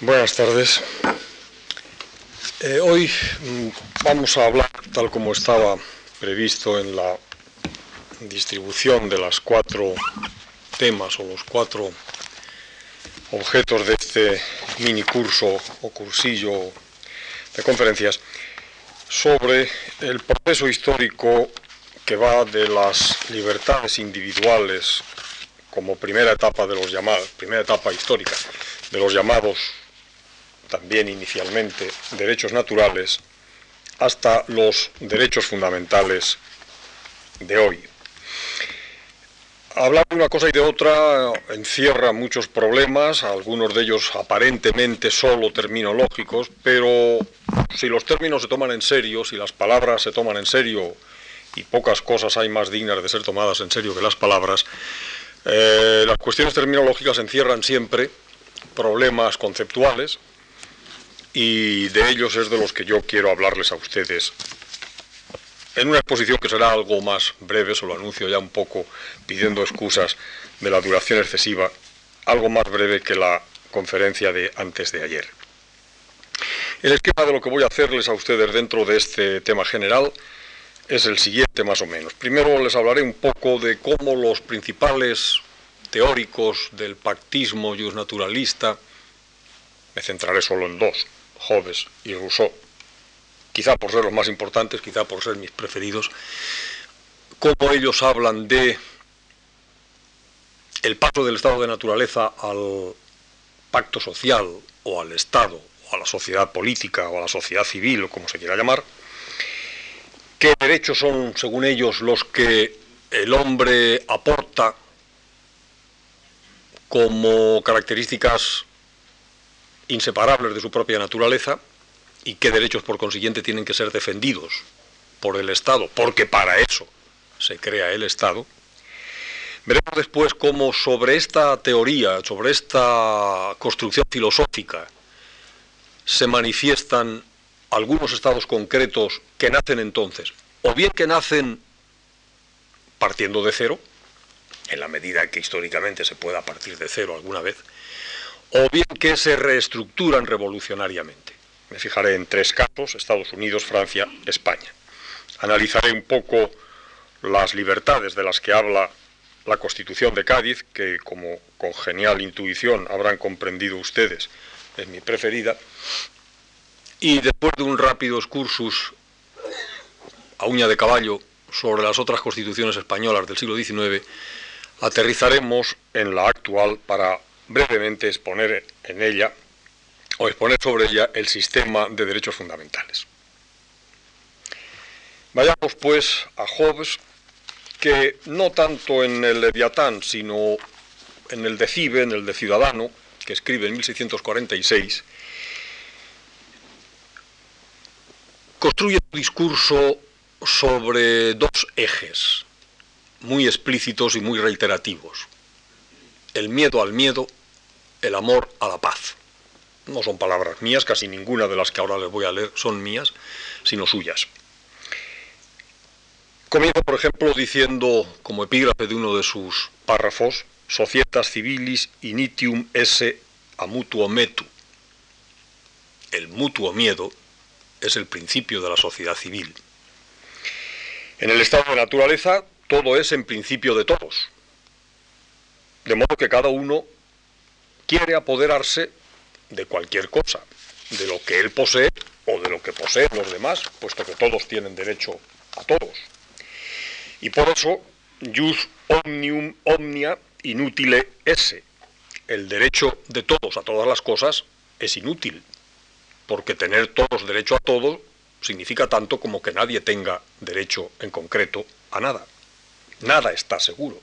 Buenas tardes. Eh, hoy mm, vamos a hablar, tal como estaba previsto en la distribución de las cuatro temas o los cuatro objetos de este mini curso o cursillo de conferencias, sobre el proceso histórico que va de las libertades individuales como primera etapa de los llamados, primera etapa histórica de los llamados también inicialmente derechos naturales, hasta los derechos fundamentales de hoy. Hablar de una cosa y de otra encierra muchos problemas, algunos de ellos aparentemente solo terminológicos, pero si los términos se toman en serio, si las palabras se toman en serio, y pocas cosas hay más dignas de ser tomadas en serio que las palabras, eh, las cuestiones terminológicas encierran siempre problemas conceptuales, y de ellos es de los que yo quiero hablarles a ustedes en una exposición que será algo más breve, se lo anuncio ya un poco pidiendo excusas de la duración excesiva, algo más breve que la conferencia de antes de ayer. El esquema de lo que voy a hacerles a ustedes dentro de este tema general es el siguiente más o menos. Primero les hablaré un poco de cómo los principales teóricos del pactismo naturalista, me centraré solo en dos, Hobbes y Rousseau, quizá por ser los más importantes, quizá por ser mis preferidos, cómo ellos hablan de el paso del estado de naturaleza al pacto social o al Estado o a la sociedad política o a la sociedad civil o como se quiera llamar, qué derechos son, según ellos, los que el hombre aporta como características inseparables de su propia naturaleza y qué derechos por consiguiente tienen que ser defendidos por el Estado, porque para eso se crea el Estado. Veremos después cómo sobre esta teoría, sobre esta construcción filosófica, se manifiestan algunos estados concretos que nacen entonces, o bien que nacen partiendo de cero, en la medida que históricamente se pueda partir de cero alguna vez, o bien que se reestructuran revolucionariamente. Me fijaré en tres casos, Estados Unidos, Francia, España. Analizaré un poco las libertades de las que habla la Constitución de Cádiz, que como con genial intuición habrán comprendido ustedes, es mi preferida. Y después de un rápido excursus a uña de caballo sobre las otras constituciones españolas del siglo XIX, aterrizaremos en la actual para brevemente exponer en ella o exponer sobre ella el sistema de derechos fundamentales. Vayamos pues a Hobbes, que no tanto en el Leviatán, sino en el de Cibe, en el de Ciudadano, que escribe en 1646, construye un discurso sobre dos ejes muy explícitos y muy reiterativos. El miedo al miedo el amor a la paz. No son palabras mías, casi ninguna de las que ahora les voy a leer son mías, sino suyas. Comienza, por ejemplo, diciendo, como epígrafe de uno de sus párrafos, Societas civilis initium esse a mutuo metu. El mutuo miedo es el principio de la sociedad civil. En el estado de naturaleza, todo es en principio de todos. De modo que cada uno quiere apoderarse de cualquier cosa, de lo que él posee o de lo que poseen los demás, puesto que todos tienen derecho a todos. Y por eso, jus omnium omnia inutile esse, el derecho de todos a todas las cosas es inútil, porque tener todos derecho a todo significa tanto como que nadie tenga derecho en concreto a nada. Nada está seguro.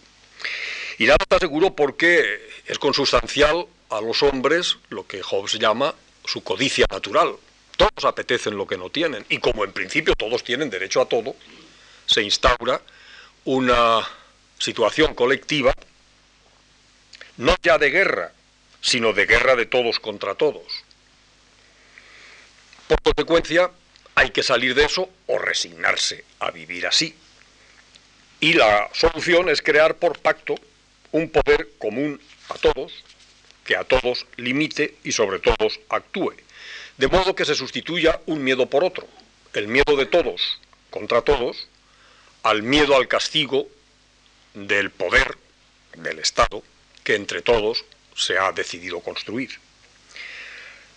Y nada está seguro porque es consustancial a los hombres lo que Hobbes llama su codicia natural. Todos apetecen lo que no tienen y como en principio todos tienen derecho a todo, se instaura una situación colectiva no ya de guerra, sino de guerra de todos contra todos. Por consecuencia, hay que salir de eso o resignarse a vivir así. Y la solución es crear por pacto un poder común a todos, que a todos limite y sobre todos actúe, de modo que se sustituya un miedo por otro, el miedo de todos contra todos, al miedo al castigo del poder del Estado que entre todos se ha decidido construir.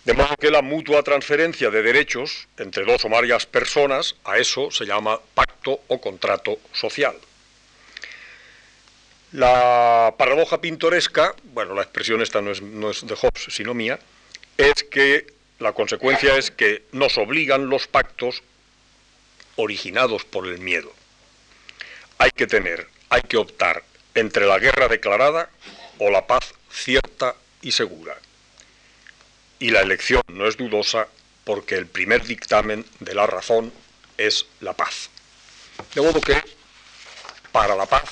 De modo que la mutua transferencia de derechos entre dos o varias personas, a eso se llama pacto o contrato social. La paradoja pintoresca, bueno, la expresión esta no es, no es de Hobbes, sino mía, es que la consecuencia es que nos obligan los pactos originados por el miedo. Hay que tener, hay que optar entre la guerra declarada o la paz cierta y segura. Y la elección no es dudosa porque el primer dictamen de la razón es la paz. De modo que, para la paz,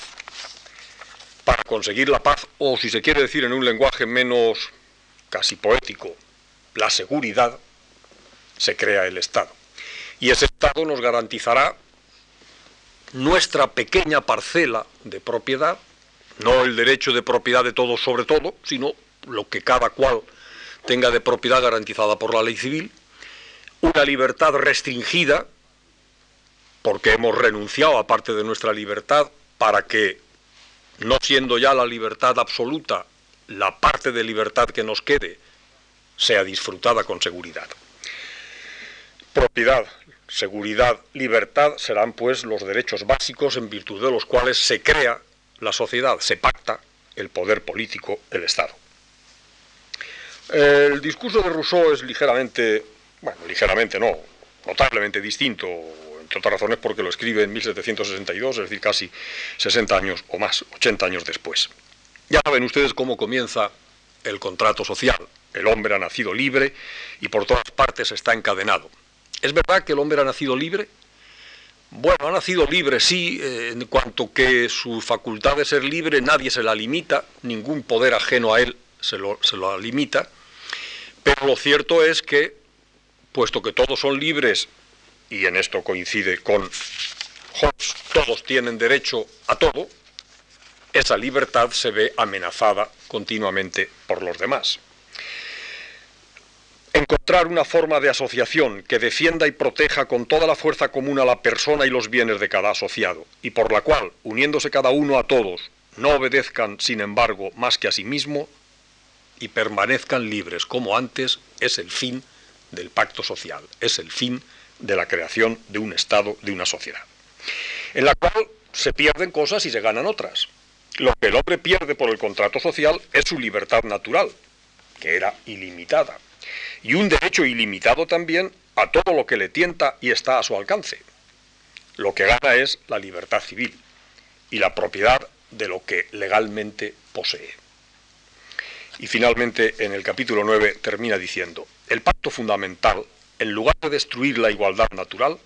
conseguir la paz, o si se quiere decir en un lenguaje menos casi poético, la seguridad, se crea el Estado. Y ese Estado nos garantizará nuestra pequeña parcela de propiedad, no el derecho de propiedad de todos sobre todo, sino lo que cada cual tenga de propiedad garantizada por la ley civil, una libertad restringida, porque hemos renunciado a parte de nuestra libertad para que, no siendo ya la libertad absoluta, la parte de libertad que nos quede sea disfrutada con seguridad. Propiedad, seguridad, libertad serán pues los derechos básicos en virtud de los cuales se crea la sociedad, se pacta el poder político, el Estado. El discurso de Rousseau es ligeramente, bueno, ligeramente no, notablemente distinto, entre otras razones porque lo escribe en 1762, es decir, casi 60 años o más, 80 años después. Ya saben ustedes cómo comienza el contrato social. El hombre ha nacido libre y por todas partes está encadenado. ¿Es verdad que el hombre ha nacido libre? Bueno, ha nacido libre, sí, eh, en cuanto que su facultad de ser libre nadie se la limita, ningún poder ajeno a él se lo, se lo limita, pero lo cierto es que, puesto que todos son libres, y en esto coincide con Hobbes, todos tienen derecho a todo, esa libertad se ve amenazada continuamente por los demás. Encontrar una forma de asociación que defienda y proteja con toda la fuerza común a la persona y los bienes de cada asociado, y por la cual, uniéndose cada uno a todos, no obedezcan, sin embargo, más que a sí mismo, y permanezcan libres como antes, es el fin del pacto social, es el fin la creación de un Estado, de una sociedad, en la cual se pierden cosas y se ganan otras. Lo que el hombre pierde por el contrato social es su libertad natural, que era ilimitada, y un derecho ilimitado también a todo lo que le tienta y está a su alcance. Lo que gana es la libertad civil y la propiedad de lo que legalmente posee. Y finalmente, en el capítulo 9 termina diciendo, el pacto fundamental, en lugar de destruir la igualdad natural,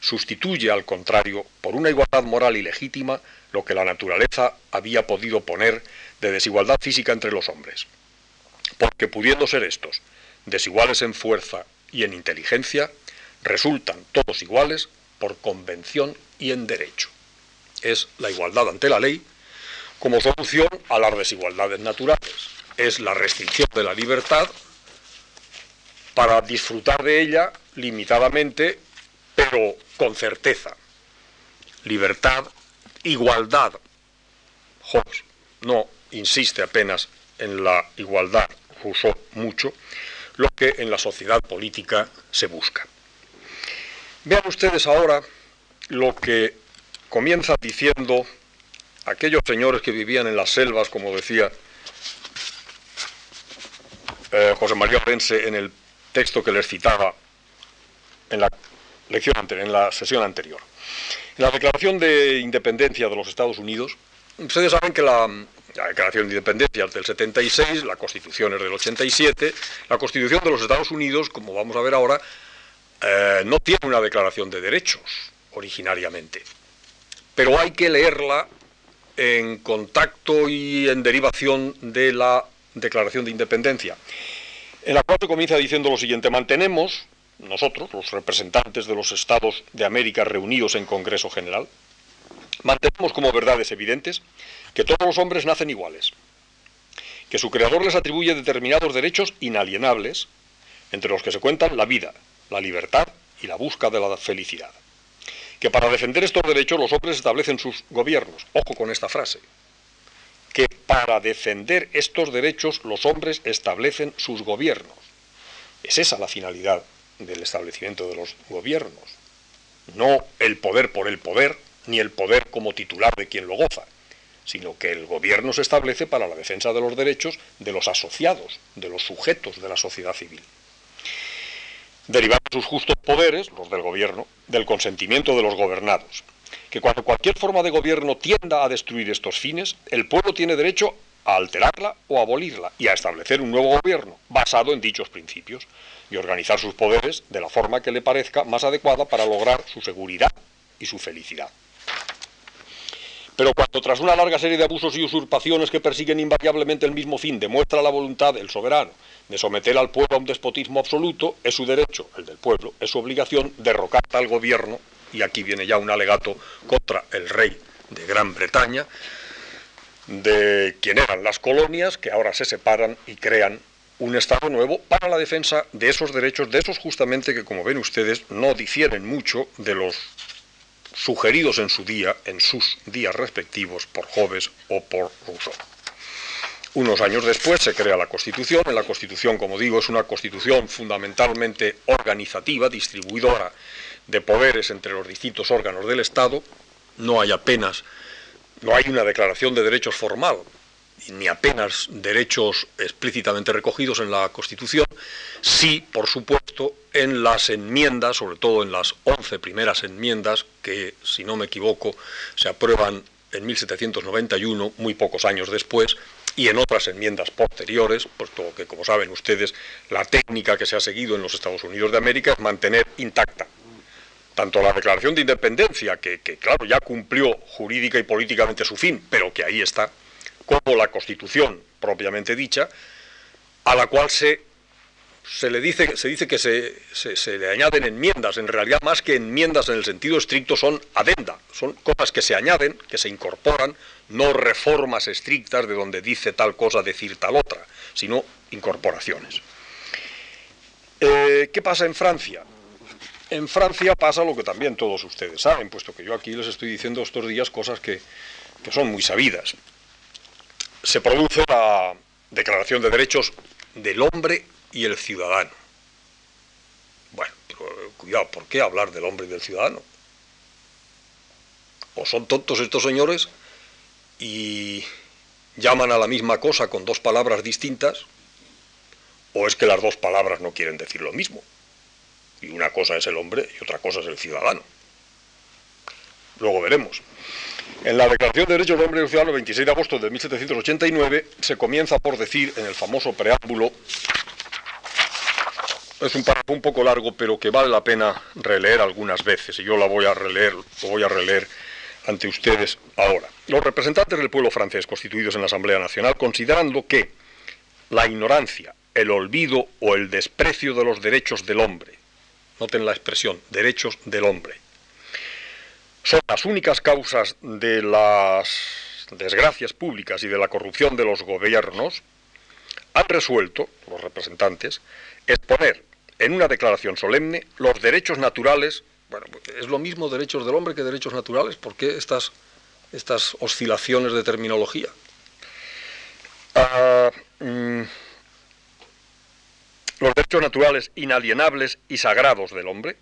sustituye al contrario por una igualdad moral y legítima lo que la naturaleza había podido poner de desigualdad física entre los hombres. Porque pudiendo ser estos desiguales en fuerza y en inteligencia, resultan todos iguales por convención y en derecho. Es la igualdad ante la ley como solución a las desigualdades naturales. Es la restricción de la libertad para disfrutar de ella limitadamente, pero con certeza. Libertad, igualdad. Hobbes no insiste apenas en la igualdad, usó mucho, lo que en la sociedad política se busca. Vean ustedes ahora lo que comienza diciendo aquellos señores que vivían en las selvas, como decía eh, José María Orense en el texto que les citaba en la lección en la sesión anterior. En la Declaración de Independencia de los Estados Unidos, ustedes saben que la, la Declaración de Independencia es del 76, la Constitución es del 87. La Constitución de los Estados Unidos, como vamos a ver ahora, eh, no tiene una declaración de derechos originariamente, pero hay que leerla en contacto y en derivación de la Declaración de Independencia, cual se comienza diciendo lo siguiente, mantenemos, nosotros, los representantes de los Estados de América reunidos en Congreso General, mantenemos como verdades evidentes que todos los hombres nacen iguales que su creador les atribuye determinados derechos inalienables, entre los que se cuentan la vida, la libertad y la búsqueda de la felicidad. Que para defender estos derechos los hombres establecen sus gobiernos. Ojo con esta frase. Que para defender estos derechos los hombres establecen sus gobiernos. Es esa la finalidad del establecimiento de los gobiernos. No el poder por el poder, ni el poder como titular de quien lo goza, sino que el gobierno se establece para la defensa de los derechos de los asociados, de los sujetos de la sociedad civil. Derivando sus justos poderes, los del gobierno, del consentimiento de los gobernados, que cuando cualquier forma de gobierno tienda a destruir estos fines, el pueblo tiene derecho a alterarla o abolirla y a establecer un nuevo gobierno basado en dichos principios y organizar sus poderes de la forma que le parezca más adecuada para lograr su seguridad y su felicidad. Pero cuando tras una larga serie de abusos y usurpaciones que persiguen invariablemente el mismo fin, demuestra la voluntad del soberano de someter al pueblo a un despotismo absoluto, es su derecho, el del pueblo, es su obligación derrocar tal gobierno, y aquí viene ya un alegato contra el rey de Gran Bretaña, de quien eran las colonias, que ahora se separan y crean un Estado nuevo para la defensa de esos derechos, de esos justamente que, como ven ustedes, no difieren mucho de los sugeridos en su día, en sus días respectivos, por Hobbes o por Rousseau. Unos años después se crea la Constitución. En la Constitución, como digo, es una Constitución fundamentalmente organizativa, distribuidora de poderes entre los distintos órganos del Estado. No hay apenas, no hay una declaración de derechos formal, ni apenas derechos explícitamente recogidos en la Constitución, sí, por supuesto, en las enmiendas, sobre todo en las 11 primeras enmiendas, que, si no me equivoco, se aprueban en 1791, muy pocos años después, y en otras enmiendas posteriores, puesto que, como saben ustedes, la técnica que se ha seguido en los Estados Unidos de América es mantener intacta tanto la Declaración de Independencia, que, claro, ya cumplió jurídica y políticamente su fin, pero que ahí está, como la Constitución propiamente dicha, a la cual se, se le dice, se dice que se, se, le añaden enmiendas, en realidad más que enmiendas en el sentido estricto son adenda, son cosas que se añaden, que se incorporan, no reformas estrictas de donde dice tal cosa, decir tal otra, sino incorporaciones. Eh, ¿Qué pasa en Francia? En Francia pasa lo que también todos ustedes saben, puesto que yo aquí les estoy diciendo estos días cosas que, que son muy sabidas se produce la Declaración de Derechos del Hombre y el Ciudadano. Bueno, pero cuidado, ¿por qué hablar del hombre y del ciudadano? ¿O son tontos estos señores y llaman a la misma cosa con dos palabras distintas? ¿O es que las dos palabras no quieren decir lo mismo? Y una cosa es el hombre y otra cosa es el ciudadano. Luego veremos. En la Declaración de Derechos del Hombre y del Ciudadano, 26 de agosto de 1789, se comienza por decir en el famoso preámbulo, es un párrafo un poco largo, pero que vale la pena releer algunas veces, y yo la voy a releer, lo voy a releer ante ustedes ahora. Los representantes del pueblo francés constituidos en la Asamblea Nacional, considerando que la ignorancia, el olvido o el desprecio de los derechos del hombre, noten la expresión, derechos del hombre, son las únicas causas de las desgracias públicas y de la corrupción de los gobiernos, han resuelto, los representantes, exponer en una declaración solemne los derechos naturales, bueno, es lo mismo derechos del hombre que derechos naturales, ¿por qué estas, estas oscilaciones de terminología? Ah, mm, los derechos naturales inalienables y sagrados del hombre,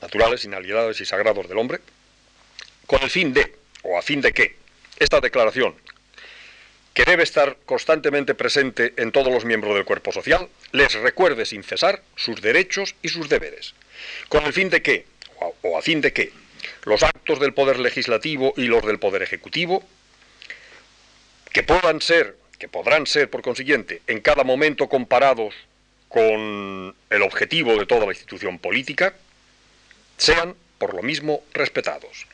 naturales, inalienables y sagrados del hombre, con el fin de, o a fin de que, esta declaración, que debe estar constantemente presente en todos los miembros del cuerpo social, les recuerde sin cesar sus derechos y sus deberes, con el fin de que, o a fin de que, los actos del Poder Legislativo y los del Poder Ejecutivo, que puedan ser, que podrán ser, por consiguiente, en cada momento comparados con el objetivo de toda la institución política, sean, por lo mismo, respetados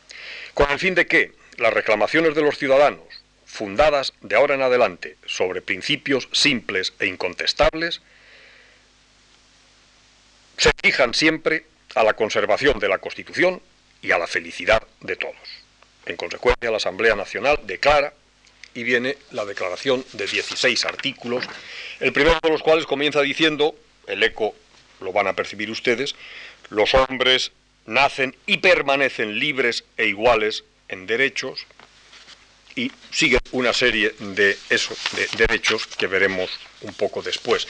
con el fin de que las reclamaciones de los ciudadanos, fundadas de ahora en adelante sobre principios simples e incontestables, se fijan siempre a la conservación de la Constitución y a la felicidad de todos. En consecuencia, la Asamblea Nacional declara y viene la declaración de 16 artículos, el primero de los cuales comienza diciendo, el eco lo van a percibir ustedes, los hombres nacen y permanecen libres e iguales en derechos y sigue una serie de de derechos que veremos un poco después.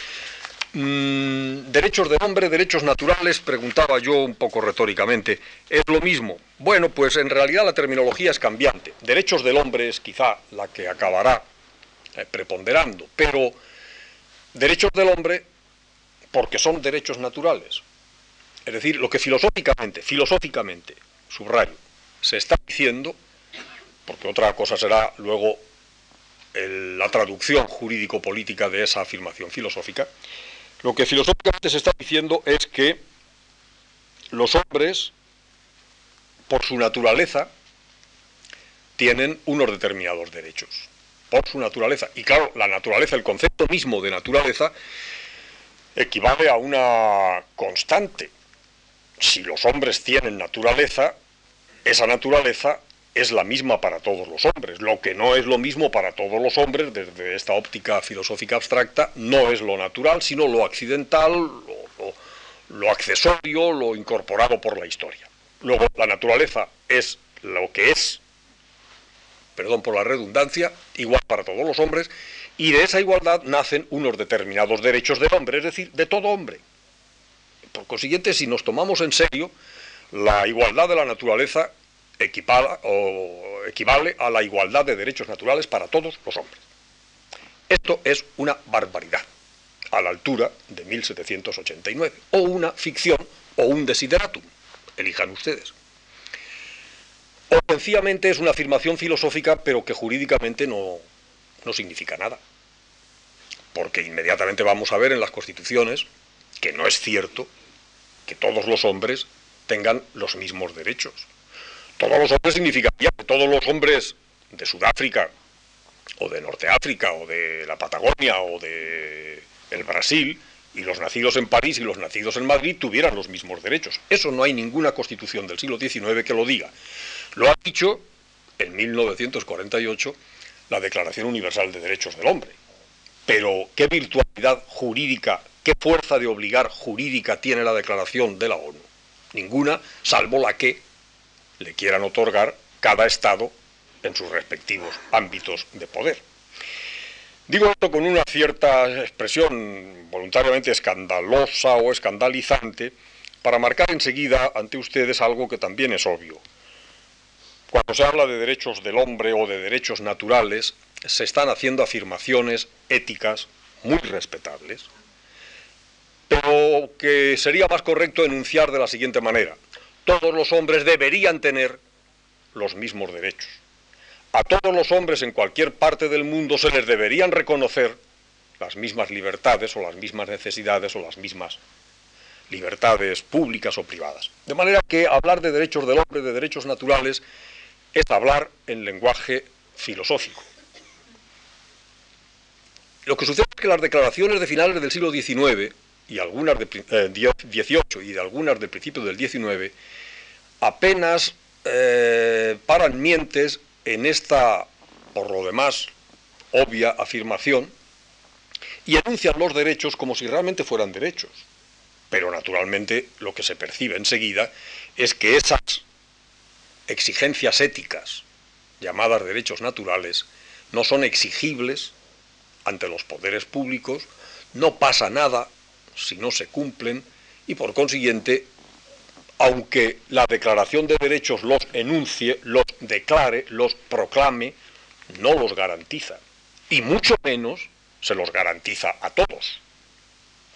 Mm, derechos del hombre, derechos naturales, preguntaba yo un poco retóricamente, ¿es lo mismo? Bueno, pues en realidad la terminología es cambiante. Derechos del hombre es quizá la que acabará eh, preponderando, pero derechos del hombre porque son derechos naturales. Es decir, lo que filosóficamente, filosóficamente, subrayo, se está diciendo, porque otra cosa será luego la traducción jurídico-política de esa afirmación filosófica, lo que filosóficamente se está diciendo es que los hombres, por su naturaleza, tienen unos determinados derechos. Por su naturaleza. Y claro, la naturaleza, el concepto mismo de naturaleza, equivale a una constante. Si los hombres tienen naturaleza, esa naturaleza es la misma para todos los hombres. Lo que no es lo mismo para todos los hombres, desde esta óptica filosófica abstracta, no es lo natural, sino lo accidental, lo, accesorio, lo incorporado por la historia. Luego, la naturaleza es lo que es, perdón por la redundancia, igual para todos los hombres, y de esa igualdad nacen unos determinados derechos del hombre, es decir, de todo hombre. Por consiguiente, si nos tomamos en serio, la igualdad de la naturaleza o equivale a la igualdad de derechos naturales para todos los hombres. Esto es una barbaridad, a la altura de 1789, o una ficción o un desideratum, elijan ustedes. O sencillamente es una afirmación filosófica, pero que jurídicamente no, no significa nada. Porque inmediatamente vamos a ver en las constituciones que no es cierto que todos los hombres tengan los mismos derechos. Todos los hombres significaría que todos los hombres de Sudáfrica, o de Norte África, o de la Patagonia, o de el Brasil, y los nacidos en París y los nacidos en Madrid tuvieran los mismos derechos. Eso no hay ninguna constitución del siglo XIX que lo diga. Lo ha dicho en 1948 la Declaración Universal de Derechos del Hombre. Pero, ¿qué virtualidad jurídica, qué fuerza de obligar jurídica tiene la Declaración de la ONU? Ninguna, salvo la que le quieran otorgar cada Estado en sus respectivos ámbitos de poder. Digo esto con una cierta expresión voluntariamente escandalosa o escandalizante para marcar enseguida ante ustedes algo que también es obvio. Cuando se habla de derechos del hombre o de derechos naturales, se están haciendo afirmaciones éticas muy respetables, pero que sería más correcto enunciar de la siguiente manera todos los hombres deberían tener los mismos derechos. A todos los hombres en cualquier parte del mundo se les deberían reconocer las mismas libertades o las mismas necesidades o las mismas libertades públicas o privadas. De manera que hablar de derechos del hombre, de derechos naturales, es hablar en lenguaje filosófico. Lo que sucede es que las declaraciones de finales del siglo XIX y algunas de XVIII eh, y de algunas del principio del XIX apenas eh, paran mientes en esta, por lo demás, obvia afirmación y enuncian los derechos como si realmente fueran derechos. Pero naturalmente lo que se percibe enseguida es que esas exigencias éticas, llamadas derechos naturales, no son exigibles ante los poderes públicos, no pasa nada si no se cumplen y por consiguiente aunque la Declaración de Derechos los enuncie, los declare, los proclame, no los garantiza. Y mucho menos se los garantiza a todos.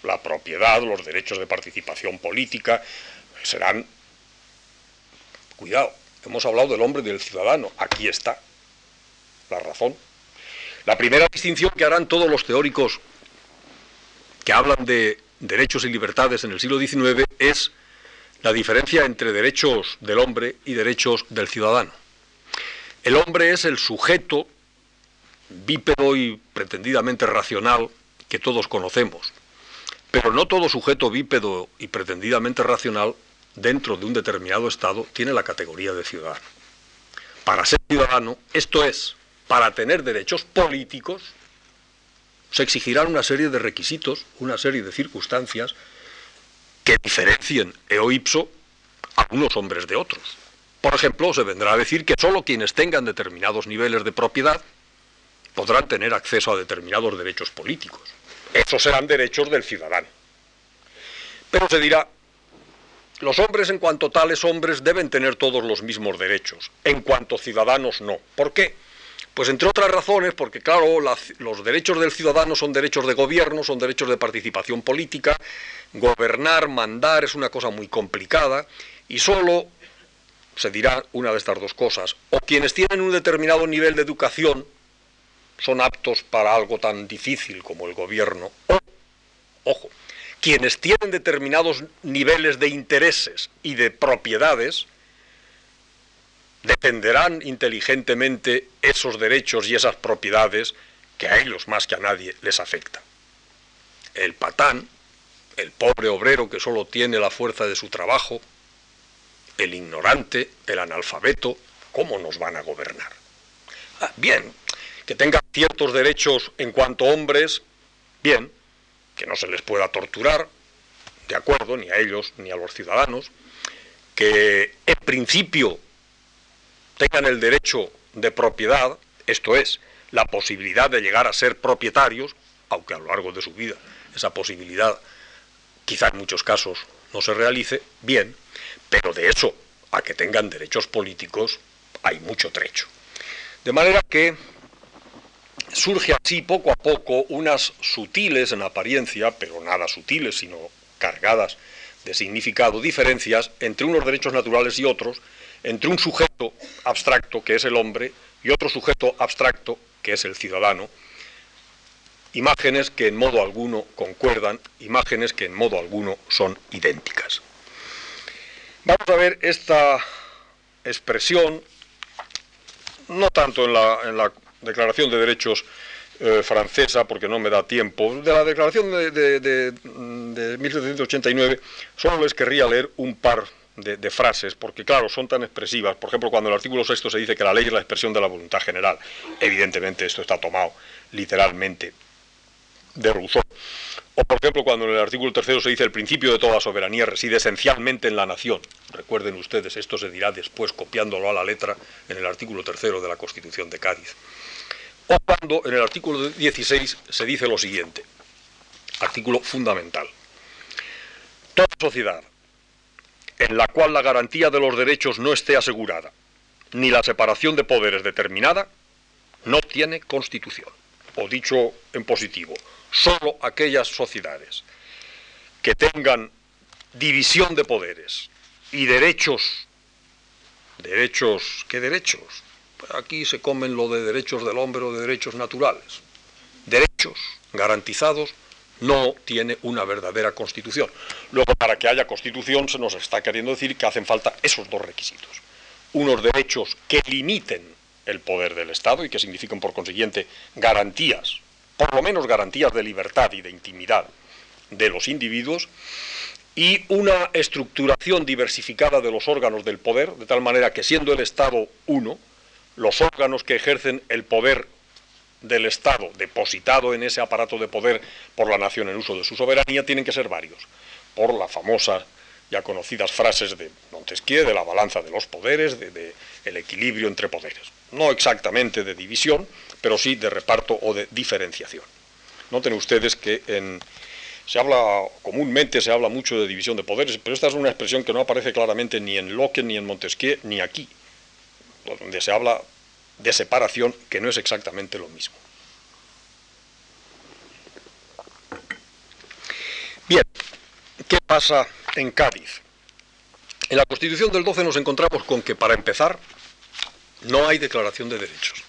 La propiedad, los derechos de participación política serán... Cuidado, hemos hablado del hombre y del ciudadano. Aquí está la razón. La primera distinción que harán todos los teóricos que hablan de derechos y libertades en el siglo XIX es la diferencia entre derechos del hombre y derechos del ciudadano. El hombre es el sujeto bípedo y pretendidamente racional que todos conocemos, pero no todo sujeto bípedo y pretendidamente racional dentro de un determinado estado tiene la categoría de ciudadano. Para ser ciudadano, esto es, para tener derechos políticos, se exigirán una serie de requisitos, una serie de circunstancias que diferencien eo ipso a unos hombres de otros. Por ejemplo, se vendrá a decir que solo quienes tengan determinados niveles de propiedad podrán tener acceso a determinados derechos políticos. Esos serán derechos del ciudadano. Pero se dirá, los hombres en cuanto tales hombres deben tener todos los mismos derechos, en cuanto ciudadanos no. ¿Por qué? Pues entre otras razones, porque claro, los derechos del ciudadano son derechos de gobierno, son derechos de participación política, gobernar, mandar es una cosa muy complicada y solo se dirá una de estas dos cosas, o quienes tienen un determinado nivel de educación son aptos para algo tan difícil como el gobierno, o, ojo, quienes tienen determinados niveles de intereses y de propiedades defenderán inteligentemente esos derechos y esas propiedades que a ellos más que a nadie les afectan. El patán, el pobre obrero que solo tiene la fuerza de su trabajo, el ignorante, el analfabeto, ¿cómo nos van a gobernar? Ah, bien, que tengan ciertos derechos en cuanto hombres, bien, que no se les pueda torturar, de acuerdo, ni a ellos ni a los ciudadanos, que en principio tengan el derecho de propiedad, esto es, la posibilidad de llegar a ser propietarios, aunque a lo largo de su vida esa posibilidad quizá en muchos casos no se realice, bien, pero de eso a que tengan derechos políticos hay mucho trecho. De manera que surge así poco a poco unas sutiles en apariencia, pero nada sutiles, sino cargadas de significado, diferencias entre unos derechos naturales y otros, entre un sujeto abstracto, que es el hombre, y otro sujeto abstracto, que es el ciudadano, imágenes que en modo alguno concuerdan, imágenes que en modo alguno son idénticas. Vamos a ver esta expresión, no tanto en la, Declaración de Derechos eh, francesa, porque no me da tiempo, de la Declaración de, de 1789, solo les querría leer un par de, frases, porque claro, son tan expresivas. Por ejemplo, cuando en el artículo sexto se dice que la ley es la expresión de la voluntad general, evidentemente esto está tomado literalmente de Rousseau. O por ejemplo, cuando en el artículo tercero se dice el principio de toda soberanía reside esencialmente en la nación. Recuerden ustedes, esto se dirá después copiándolo a la letra en el artículo tercero de la Constitución de Cádiz. O cuando en el artículo 16 se dice lo siguiente, artículo fundamental. Toda sociedad, en la cual la garantía de los derechos no esté asegurada, ni la separación de poderes determinada, no tiene constitución. O dicho en positivo, solo aquellas sociedades que tengan división de poderes y derechos, derechos, ¿qué derechos? Pues aquí se comen lo de derechos del hombre o de derechos naturales. Derechos garantizados no tiene una verdadera constitución. Luego, para que haya constitución se nos está queriendo decir que hacen falta esos dos requisitos. Unos derechos que limiten el poder del Estado y que significan, por consiguiente, garantías, por lo menos garantías de libertad y de intimidad de los individuos, y una estructuración diversificada de los órganos del poder, de tal manera que siendo el Estado uno, los órganos que ejercen el poder del Estado depositado en ese aparato de poder por la nación en uso de su soberanía tienen que ser varios, por la famosa ya conocidas frases de Montesquieu, de la balanza de los poderes, de, el equilibrio entre poderes. No exactamente de división, pero sí de reparto o de diferenciación. Noten ustedes que en, se habla, comúnmente se habla mucho de división de poderes, pero esta es una expresión que no aparece claramente ni en Locke, ni en Montesquieu, ni aquí, donde se habla de separación, que no es exactamente lo mismo. Bien, ¿qué pasa en Cádiz? En la Constitución del 12 nos encontramos con que, para empezar, no hay declaración de derechos.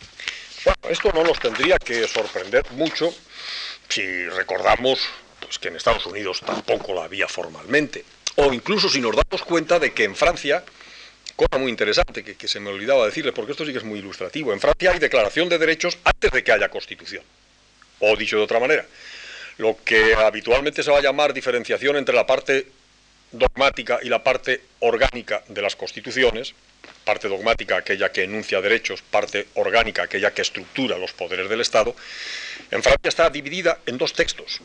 Bueno, esto no nos tendría que sorprender mucho si recordamos pues, que en Estados Unidos tampoco la había formalmente, o incluso si nos damos cuenta de que en Francia cosa muy interesante que, se me olvidaba decirle, porque esto sí que es muy ilustrativo. En Francia hay declaración de derechos antes de que haya constitución. O dicho de otra manera, lo que habitualmente se va a llamar diferenciación entre la parte dogmática y la parte orgánica de las constituciones, parte dogmática aquella que enuncia derechos, parte orgánica aquella que estructura los poderes del Estado, en Francia está dividida en dos textos.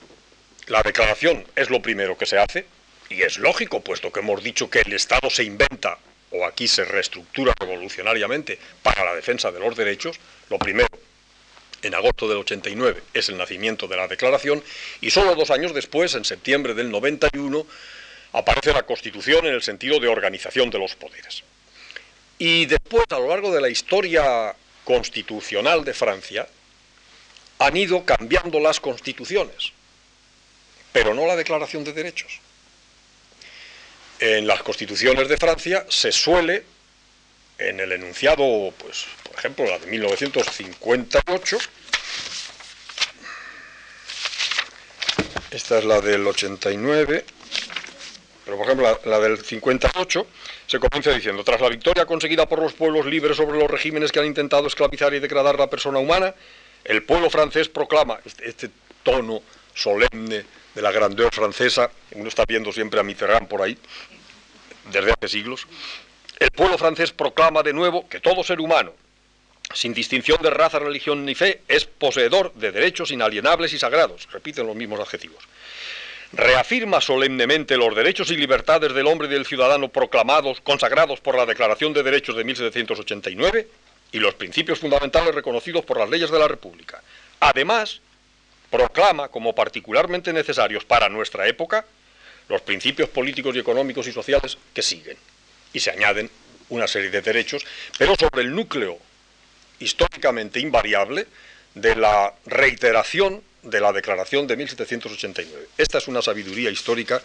La declaración es lo primero que se hace, y es lógico, puesto que hemos dicho que el Estado se inventa o aquí se reestructura revolucionariamente para la defensa de los derechos, lo primero, en agosto del 89, es el nacimiento de la declaración, y solo dos años después, en septiembre del 91, aparece la Constitución en el sentido de organización de los poderes. Y después, a lo largo de la historia constitucional de Francia, han ido cambiando las constituciones, pero no la Declaración de Derechos. En las constituciones de Francia se suele, en el enunciado, pues, por ejemplo, la de 1958, esta es la del 89, pero por ejemplo la, del 58 se comienza diciendo, tras la victoria conseguida por los pueblos libres sobre los regímenes que han intentado esclavizar y degradar la persona humana, el pueblo francés proclama este, este tono solemne de la grandeur francesa, uno está viendo siempre a Mitterrand por ahí, desde hace siglos, el pueblo francés proclama de nuevo que todo ser humano, sin distinción de raza, religión ni fe, es poseedor de derechos inalienables y sagrados, repiten los mismos adjetivos reafirma solemnemente los derechos y libertades del hombre y del ciudadano proclamados, consagrados por la Declaración de Derechos de 1789 y los principios fundamentales reconocidos por las leyes de la República. Además, proclama como particularmente necesarios para nuestra época los principios políticos y económicos y sociales que siguen. Y se añaden una serie de derechos, pero sobre el núcleo históricamente invariable de la reiteración de la Declaración de 1789. Esta es una sabiduría histórica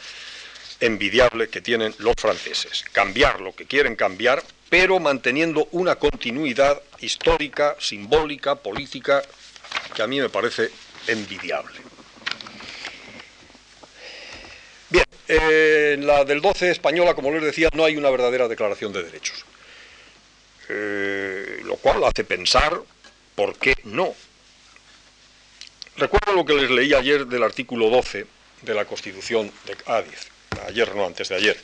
envidiable que tienen los franceses. Cambiar lo que quieren cambiar, pero manteniendo una continuidad histórica, simbólica, política, que a mí me parece envidiable. Bien, en la del 12 española, como les decía, no hay una verdadera declaración de derechos. Eh, lo cual hace pensar por qué no. Recuerdo lo que les leí ayer del artículo 12 de la Constitución de Cádiz, ayer no, antes de ayer,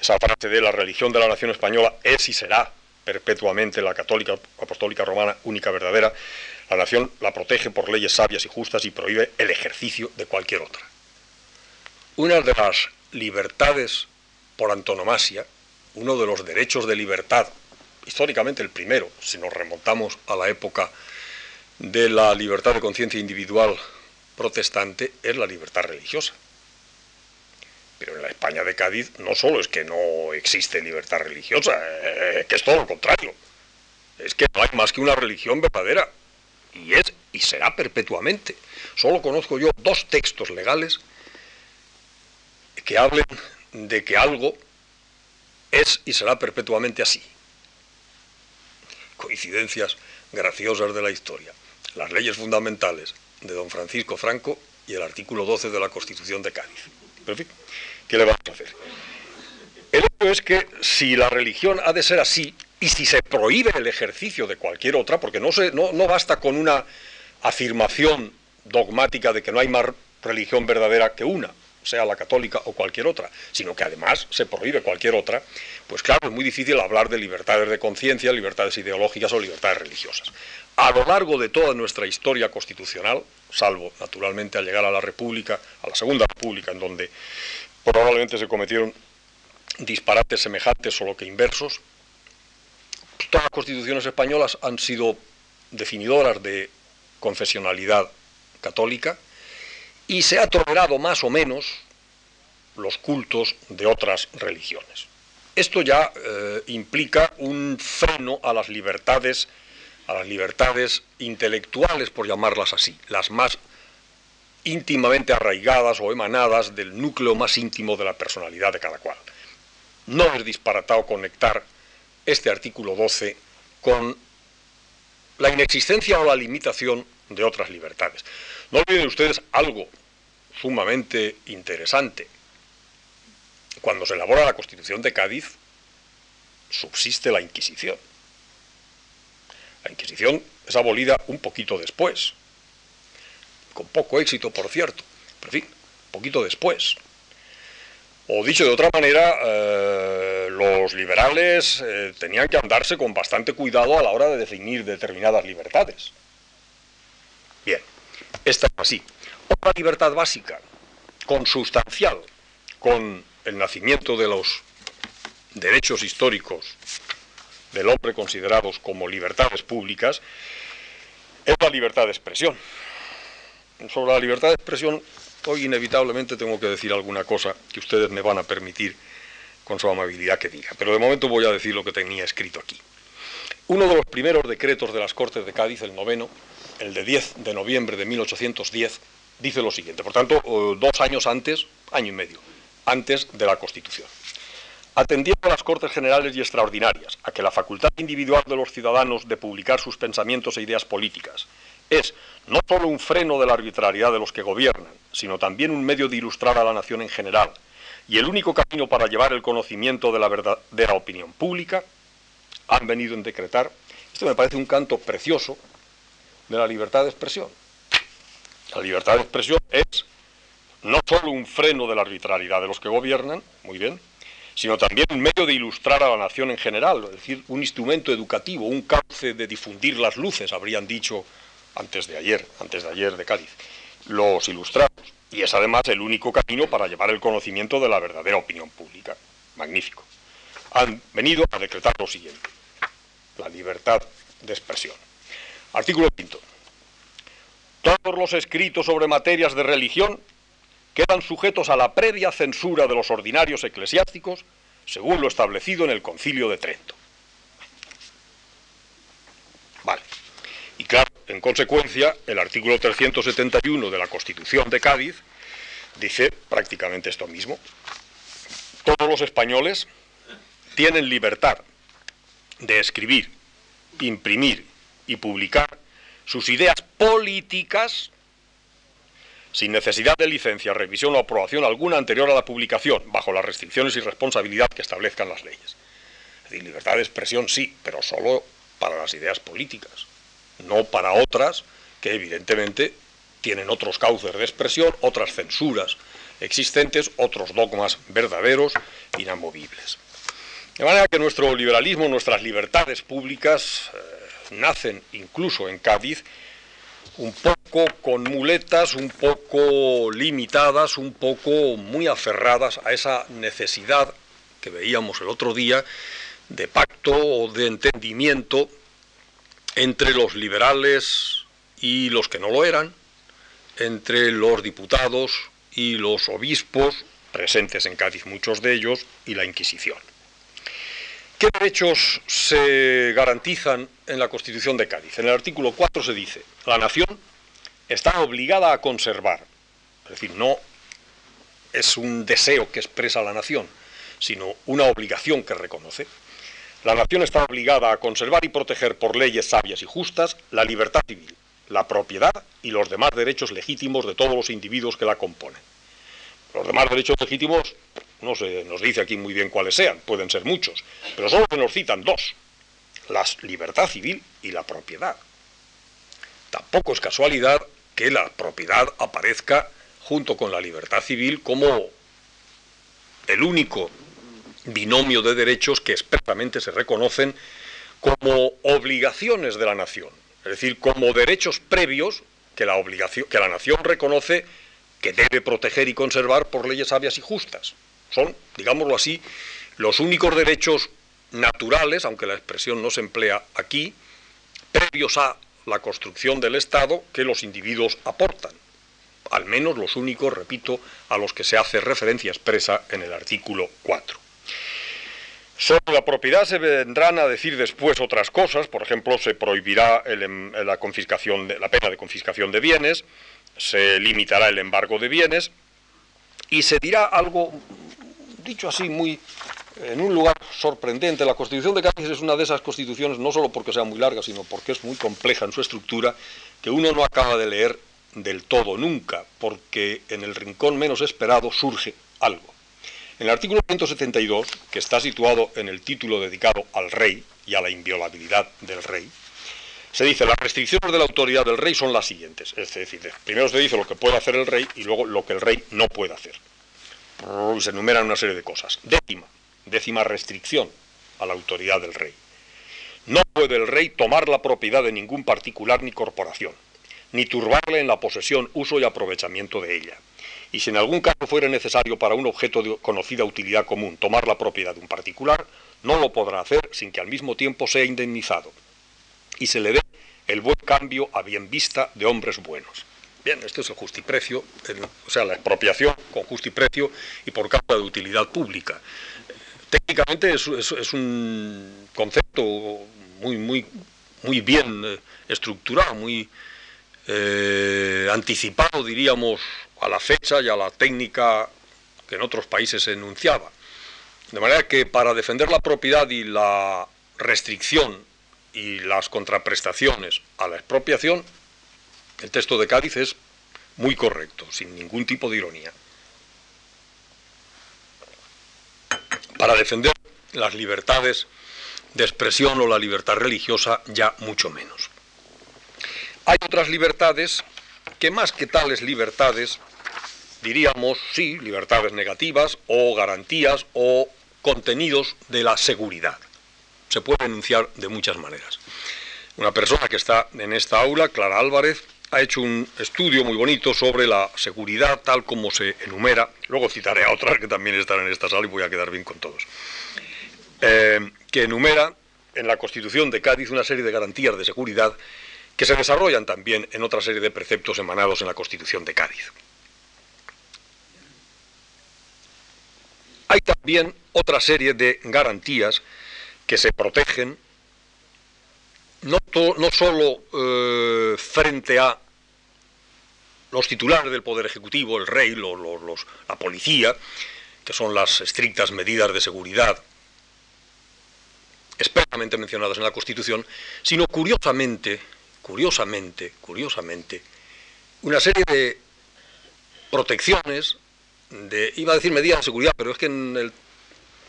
esa frase de la religión de la nación española es y será perpetuamente la católica apostólica romana única verdadera, la nación la protege por leyes sabias y justas y prohíbe el ejercicio de cualquier otra. Una de las libertades por antonomasia, uno de los derechos de libertad, históricamente el primero, si nos remontamos a la época de la libertad de conciencia individual protestante es la libertad religiosa. Pero en la España de Cádiz no solo es que no existe libertad religiosa, que es todo lo contrario. Es que no hay más que una religión verdadera. Y es y será perpetuamente. Solo conozco yo dos textos legales que hablen de que algo es y será perpetuamente así. Coincidencias graciosas de la historia las leyes fundamentales de don Francisco Franco y el artículo 12 de la Constitución de Cádiz. Fin, ¿qué le vamos a hacer? El hecho es que si la religión ha de ser así, y si se prohíbe el ejercicio de cualquier otra, porque no, se, no, no basta con una afirmación dogmática de que no hay más religión verdadera que una, sea la católica o cualquier otra, sino que además se prohíbe cualquier otra, pues claro, es muy difícil hablar de libertades de conciencia, libertades ideológicas o libertades religiosas. A lo largo de toda nuestra historia constitucional, salvo naturalmente al llegar a la República, a la Segunda República, en donde probablemente se cometieron disparates semejantes o lo que inversos, todas las constituciones españolas han sido definidoras de confesionalidad católica, y se ha tolerado más o menos los cultos de otras religiones. Esto ya eh, implica un freno a las libertades, a las libertades intelectuales, por llamarlas así, las más íntimamente arraigadas o emanadas del núcleo más íntimo de la personalidad de cada cual. No es disparatado conectar este artículo 12 con la inexistencia o la limitación de otras libertades. No olviden ustedes algo sumamente interesante. Cuando se elabora la Constitución de Cádiz, subsiste la Inquisición. La Inquisición es abolida un poquito después, con poco éxito, por cierto, pero en fin, un poquito después. O dicho de otra manera, eh, los liberales eh, tenían que andarse con bastante cuidado a la hora de definir determinadas libertades. Bien, esta es así. Otra libertad básica, consustancial, con el nacimiento de los derechos históricos del hombre considerados como libertades públicas, es la libertad de expresión. Sobre la libertad de expresión Hoy inevitablemente tengo que decir alguna cosa que ustedes me van a permitir con su amabilidad que diga, pero de momento voy a decir lo que tenía escrito aquí. Uno de los primeros decretos de las Cortes de Cádiz, el noveno, el de 10 de noviembre de 1810, dice lo siguiente, por tanto, dos años antes, año y medio, antes de la Constitución. Atendiendo a las Cortes Generales y Extraordinarias, a que la facultad individual de los ciudadanos de publicar sus pensamientos e ideas políticas es no solo un freno de la arbitrariedad de los que gobiernan, sino también un medio de ilustrar a la nación en general, y el único camino para llevar el conocimiento de la verdadera opinión pública, han venido en decretar, esto me parece un canto precioso de la libertad de expresión. La libertad de expresión es no solo un freno de la arbitrariedad de los que gobiernan, muy bien, sino también un medio de ilustrar a la nación en general, es decir, un instrumento educativo, un cauce de difundir las luces, habrían dicho antes de ayer, antes de ayer de Cádiz, los ilustrados. Y es además el único camino para llevar el conocimiento de la verdadera opinión pública. Magnífico. Han venido a decretar lo siguiente, la libertad de expresión. Artículo 5. Todos los escritos sobre materias de religión quedan sujetos a la previa censura de los ordinarios eclesiásticos, según lo establecido en el Concilio de Trento. Vale. Y claro, en consecuencia, el artículo 371 de la Constitución de Cádiz dice prácticamente esto mismo. Todos los españoles tienen libertad de escribir, imprimir y publicar sus ideas políticas sin necesidad de licencia, revisión o aprobación alguna anterior a la publicación, bajo las restricciones y responsabilidad que establezcan las leyes. Es decir, libertad de expresión sí, pero solo para las ideas políticas no para otras que evidentemente tienen otros cauces de expresión, otras censuras existentes, otros dogmas verdaderos, inamovibles. De manera que nuestro liberalismo, nuestras libertades públicas eh, nacen incluso en Cádiz un poco con muletas, un poco limitadas, un poco muy aferradas a esa necesidad que veíamos el otro día de pacto o de entendimiento entre los liberales y los que no lo eran, entre los diputados y los obispos, presentes en Cádiz muchos de ellos, y la Inquisición. ¿Qué derechos se garantizan en la Constitución de Cádiz? En el artículo 4 se dice, la nación está obligada a conservar, es decir, no es un deseo que expresa la nación, sino una obligación que reconoce, la nación está obligada a conservar y proteger por leyes sabias y justas la libertad civil, la propiedad y los demás derechos legítimos de todos los individuos que la componen. Los demás derechos legítimos no se nos dice aquí muy bien cuáles sean, pueden ser muchos, pero solo se nos citan dos, la libertad civil y la propiedad. Tampoco es casualidad que la propiedad aparezca junto con la libertad civil como el único binomio de derechos que expresamente se reconocen como obligaciones de la nación, es decir, como derechos previos que la, obligación, que la nación reconoce que debe proteger y conservar por leyes sabias y justas. Son, digámoslo así, los únicos derechos naturales, aunque la expresión no se emplea aquí, previos a la construcción del Estado que los individuos aportan. Al menos los únicos, repito, a los que se hace referencia expresa en el artículo 4. Sobre la propiedad se vendrán a decir después otras cosas, por ejemplo, se prohibirá em, la, confiscación la pena de confiscación de bienes, se limitará el embargo de bienes y se dirá algo, dicho así, muy en un lugar sorprendente. La Constitución de Cádiz es una de esas constituciones, no solo porque sea muy larga, sino porque es muy compleja en su estructura, que uno no acaba de leer del todo nunca, porque en el rincón menos esperado surge algo. En el artículo 172, que está situado en el título dedicado al rey y a la inviolabilidad del rey, se dice las restricciones de la autoridad del rey son las siguientes. Es decir, primero se dice lo que puede hacer el rey y luego lo que el rey no puede hacer. se enumeran una serie de cosas. Décima, décima restricción a la autoridad del rey. No puede el rey tomar la propiedad de ningún particular ni corporación, ni turbarle en la posesión, uso y aprovechamiento de ella. Y si en algún caso fuera necesario para un objeto de conocida utilidad común tomar la propiedad de un particular, no lo podrá hacer sin que al mismo tiempo sea indemnizado y se le dé el buen cambio a bien vista de hombres buenos. Bien, esto es el justiprecio, o sea, la expropiación con justiprecio y por causa de utilidad pública. Técnicamente es, un concepto muy, muy, muy bien eh, estructurado, muy eh, anticipado, diríamos, a la fecha y a la técnica que en otros países se enunciaba. De manera que para defender la propiedad y la restricción y las contraprestaciones a la expropiación, el texto de Cádiz es muy correcto, sin ningún tipo de ironía. Para defender las libertades de expresión o la libertad religiosa, ya mucho menos. Hay otras libertades que más que tales libertades, diríamos, sí, libertades negativas o garantías o contenidos de la seguridad. Se puede enunciar de muchas maneras. Una persona que está en esta aula, Clara Álvarez, ha hecho un estudio muy bonito sobre la seguridad tal como se enumera. Luego citaré a otras que también están en esta sala y voy a quedar bien con todos. Eh, que enumera en la Constitución de Cádiz una serie de garantías de seguridad que se desarrollan también en otra serie de preceptos emanados en la Constitución de Cádiz. Hay también otra serie de garantías que se protegen no, no solo eh, frente a los titulares del Poder Ejecutivo, el rey, la policía, que son las estrictas medidas de seguridad expresamente mencionadas en la Constitución, sino curiosamente, curiosamente, curiosamente, una serie de protecciones, de, iba a decir medidas de seguridad, pero es que en el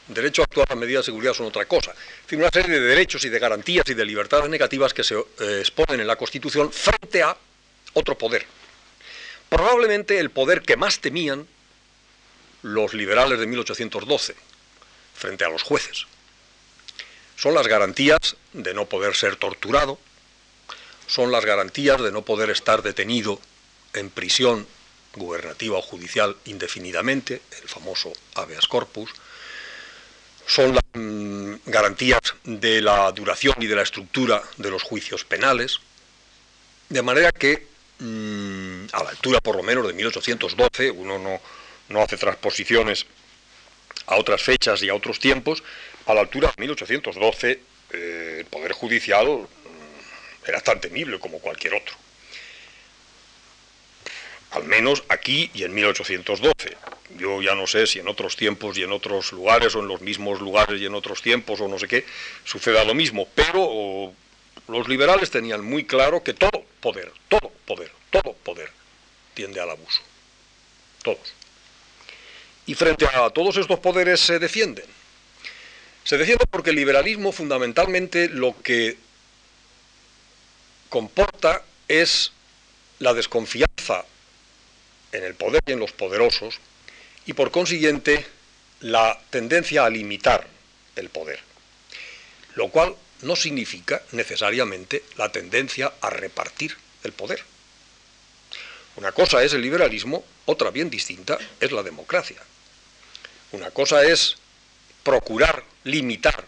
derecho actual las medidas de seguridad son otra cosa. Decir, una serie de derechos y de garantías y de libertades negativas que se eh, exponen en la Constitución frente a otro poder. Probablemente el poder que más temían los liberales de 1812 frente a los jueces. Son las garantías de no poder ser torturado, son las garantías de no poder estar detenido en prisión gubernativa o judicial indefinidamente, el famoso habeas corpus, son las mm, garantías de la duración y de la estructura de los juicios penales, de manera que mm, a la altura por lo menos de 1812, uno no, no hace transposiciones a otras fechas y a otros tiempos, a la altura de 1812 eh, el Poder Judicial era tan temible como cualquier otro. Al menos aquí y en 1812. Yo ya no sé si en otros tiempos y en otros lugares o en los mismos lugares y en otros tiempos o no sé qué suceda lo mismo, pero los liberales tenían muy claro que todo poder, todo poder, todo poder tiende al abuso. Todos. Y frente a todos estos poderes se defienden. Se defienden porque el liberalismo fundamentalmente lo que comporta es la desconfianza en el poder y en los poderosos y por consiguiente la tendencia a limitar el poder, lo cual no significa necesariamente la tendencia a repartir el poder. Una cosa es el liberalismo, otra bien distinta es la democracia. Una cosa es procurar limitar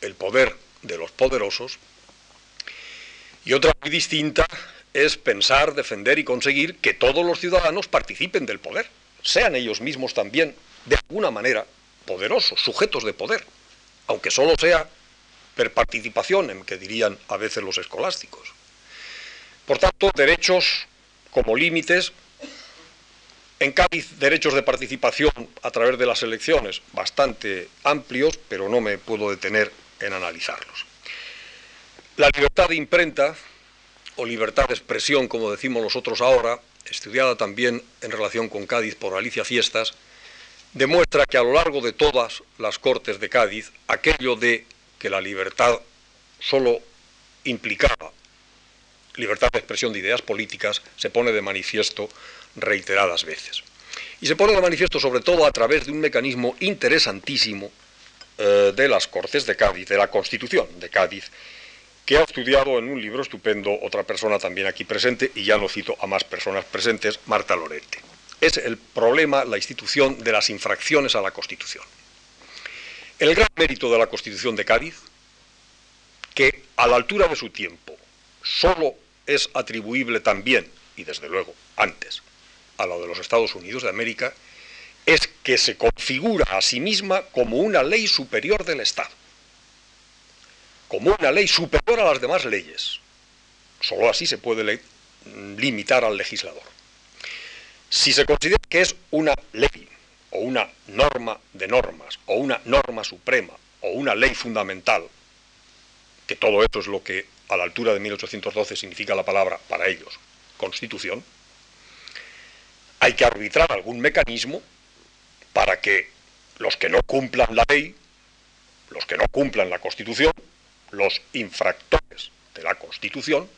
el poder de los poderosos y otra muy distinta es pensar, defender y conseguir que todos los ciudadanos participen del poder, sean ellos mismos también, de alguna manera, poderosos, sujetos de poder, aunque solo sea per participación, en que dirían a veces los escolásticos. Por tanto, derechos como límites en Cádiz, derechos de participación a través de las elecciones bastante amplios, pero no me puedo detener en analizarlos. La libertad de imprenta, o libertad de expresión, como decimos nosotros ahora, estudiada también en relación con Cádiz por Alicia Fiestas, demuestra que a lo largo de todas las Cortes de Cádiz, aquello de que la libertad solo implicaba libertad de expresión de ideas políticas se pone de manifiesto reiteradas veces. Y se pone de manifiesto sobre todo a través de un mecanismo interesantísimo eh, de las Cortes de Cádiz, de la Constitución de Cádiz, que ha estudiado en un libro estupendo otra persona también aquí presente, y ya no cito a más personas presentes, Marta Lorente. Es el problema, la institución de las infracciones a la Constitución. El gran mérito de la Constitución de Cádiz, que a la altura de su tiempo solo es atribuible también, y desde luego antes, a la de los Estados Unidos de América, es que se configura a sí misma como una ley superior del Estado, como una ley superior a las demás leyes. Solo así se puede limitar al legislador. Si se considera que es una ley o una norma de normas, o una norma suprema, o una ley fundamental, que todo esto es lo que a la altura de 1812 significa la palabra para ellos, constitución, hay que arbitrar algún mecanismo para que los que no cumplan la ley, los que no cumplan la constitución, los infractores de la constitución,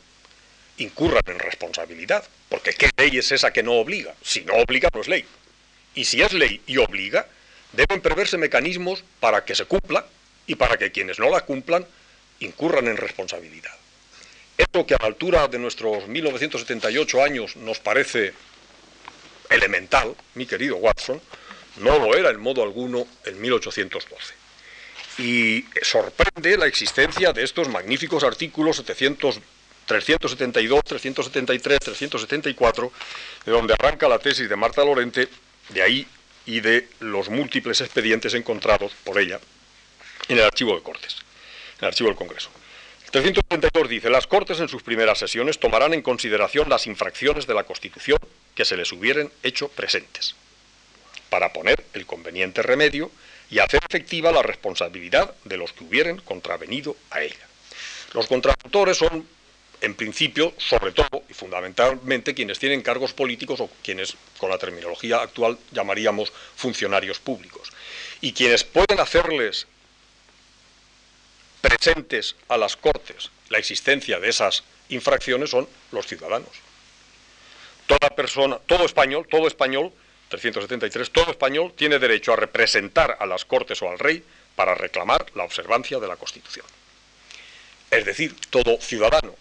incurran en responsabilidad. Porque ¿qué ley es esa que no obliga? Si no obliga, no es ley. Y si es ley y obliga, deben preverse mecanismos para que se cumpla y para que quienes no la cumplan incurran en responsabilidad. Esto que a la altura de nuestros 1978 años nos parece elemental, mi querido Watson, no lo era en modo alguno en 1812. Y sorprende la existencia de estos magníficos artículos 700, 372, 373, 374, de donde arranca la tesis de Marta Lorente de ahí y de los múltiples expedientes encontrados por ella en el archivo de Cortes, en el archivo del Congreso. El 332 dice, las Cortes en sus primeras sesiones tomarán en consideración las infracciones de la Constitución que se les hubieran hecho presentes, para poner el conveniente remedio y hacer efectiva la responsabilidad de los que hubieran contravenido a ella. Los contraventores son en principio, sobre todo y fundamentalmente, quienes tienen cargos políticos o quienes, con la terminología actual, llamaríamos funcionarios públicos. Y quienes pueden hacerles presentes a las Cortes la existencia de esas infracciones son los ciudadanos. Toda persona, todo español, todo español, 373, todo español tiene derecho a representar a las Cortes o al rey para reclamar la observancia de la Constitución. Es decir, todo ciudadano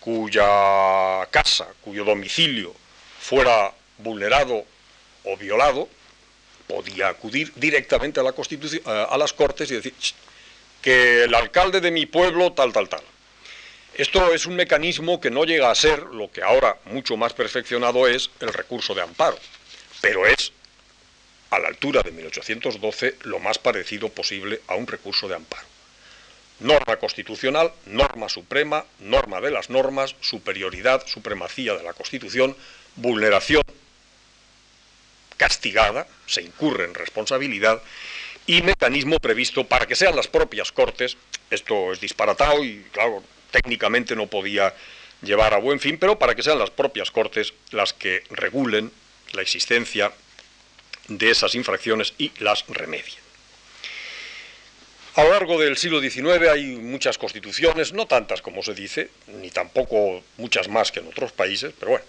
cuya casa, cuyo domicilio fuera vulnerado o violado, podía acudir directamente a, Constitución, a las Cortes y decir que el alcalde de mi pueblo tal, tal, tal. Esto es un mecanismo que no llega a ser lo que ahora mucho más perfeccionado es el recurso de amparo, pero es, a la altura de 1812, lo más parecido posible a un recurso de amparo. Norma constitucional, norma suprema, norma de las normas, superioridad, supremacía de la Constitución, vulneración castigada, se incurre en responsabilidad, y mecanismo previsto para que sean las propias Cortes, esto es disparatado y claro, técnicamente no podía llevar a buen fin, pero para que sean las propias Cortes las que regulen la existencia de esas infracciones y las remedien. A lo largo del siglo XIX hay muchas constituciones, no tantas como se dice, ni tampoco muchas más que en otros países, pero bueno,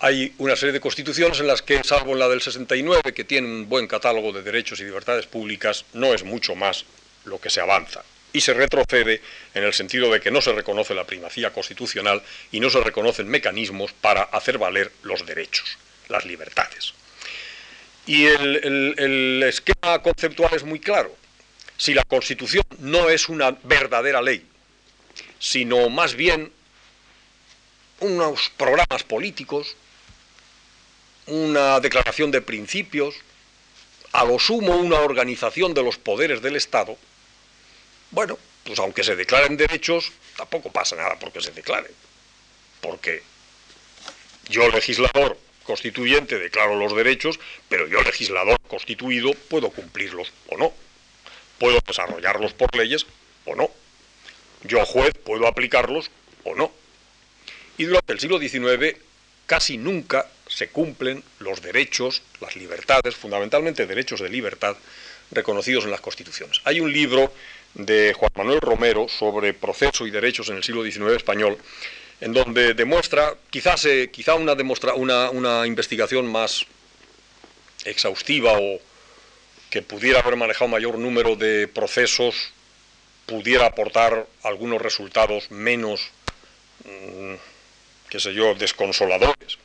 hay una serie de constituciones en las que, salvo en la del 69, que tiene un buen catálogo de derechos y libertades públicas, no es mucho más lo que se avanza. Y se retrocede en el sentido de que no se reconoce la primacía constitucional y no se reconocen mecanismos para hacer valer los derechos, las libertades. Y el, esquema conceptual es muy claro si la Constitución no es una verdadera ley, sino más bien unos programas políticos, una declaración de principios, a lo sumo una organización de los poderes del Estado, bueno, pues aunque se declaren derechos, tampoco pasa nada porque se declaren. Porque yo, legislador constituyente, declaro los derechos, pero yo, legislador constituido, puedo cumplirlos o no puedo desarrollarlos por leyes o no. Yo, juez, puedo aplicarlos o no. Y durante el siglo XIX casi nunca se cumplen los derechos, las libertades, fundamentalmente derechos de libertad, reconocidos en las constituciones. Hay un libro de Juan Manuel Romero sobre proceso y derechos en el siglo XIX español, en donde demuestra, quizás quizá una, demostra, una investigación más exhaustiva o que pudiera haber manejado mayor número de procesos, pudiera aportar algunos resultados menos, mm, qué sé yo, desconsoladores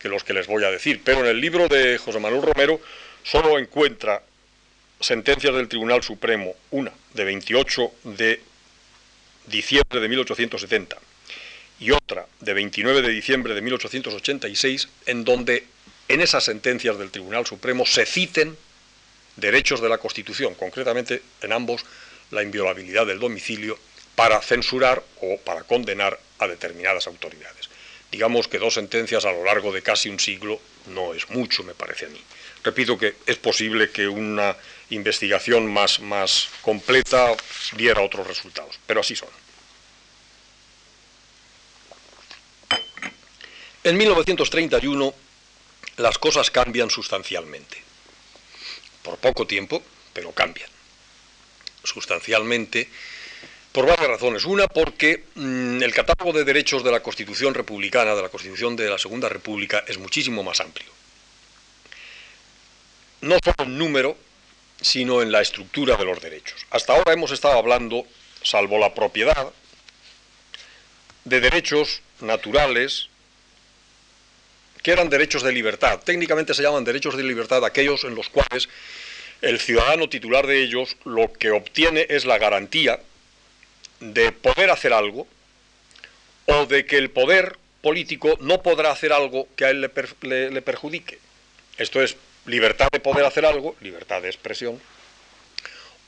que los que les voy a decir. Pero en el libro de José Manuel Romero solo encuentra sentencias del Tribunal Supremo, una de 28 de diciembre de 1870 y otra de 29 de diciembre de 1886, en donde en esas sentencias del Tribunal Supremo se citen derechos de la Constitución, concretamente en ambos la inviolabilidad del domicilio, para censurar o para condenar a determinadas autoridades. Digamos que dos sentencias a lo largo de casi un siglo no es mucho, me parece a mí. Repito que es posible que una investigación más, más completa diera otros resultados, pero así son. En 1931 las cosas cambian sustancialmente. Por poco tiempo, pero cambian. Sustancialmente por varias razones. Una, porque mm, el catálogo de derechos de la Constitución republicana, de la Constitución de la Segunda República, es muchísimo más amplio. No solo en número, sino en la estructura de los derechos. Hasta ahora hemos estado hablando, salvo la propiedad, de derechos naturales, que eran derechos de libertad. Técnicamente se llaman derechos de libertad aquellos en los cuales el ciudadano titular de ellos lo que obtiene es la garantía de poder hacer algo o de que el poder político no podrá hacer algo que a él le, perjudique. Esto es libertad de poder hacer algo, libertad de expresión,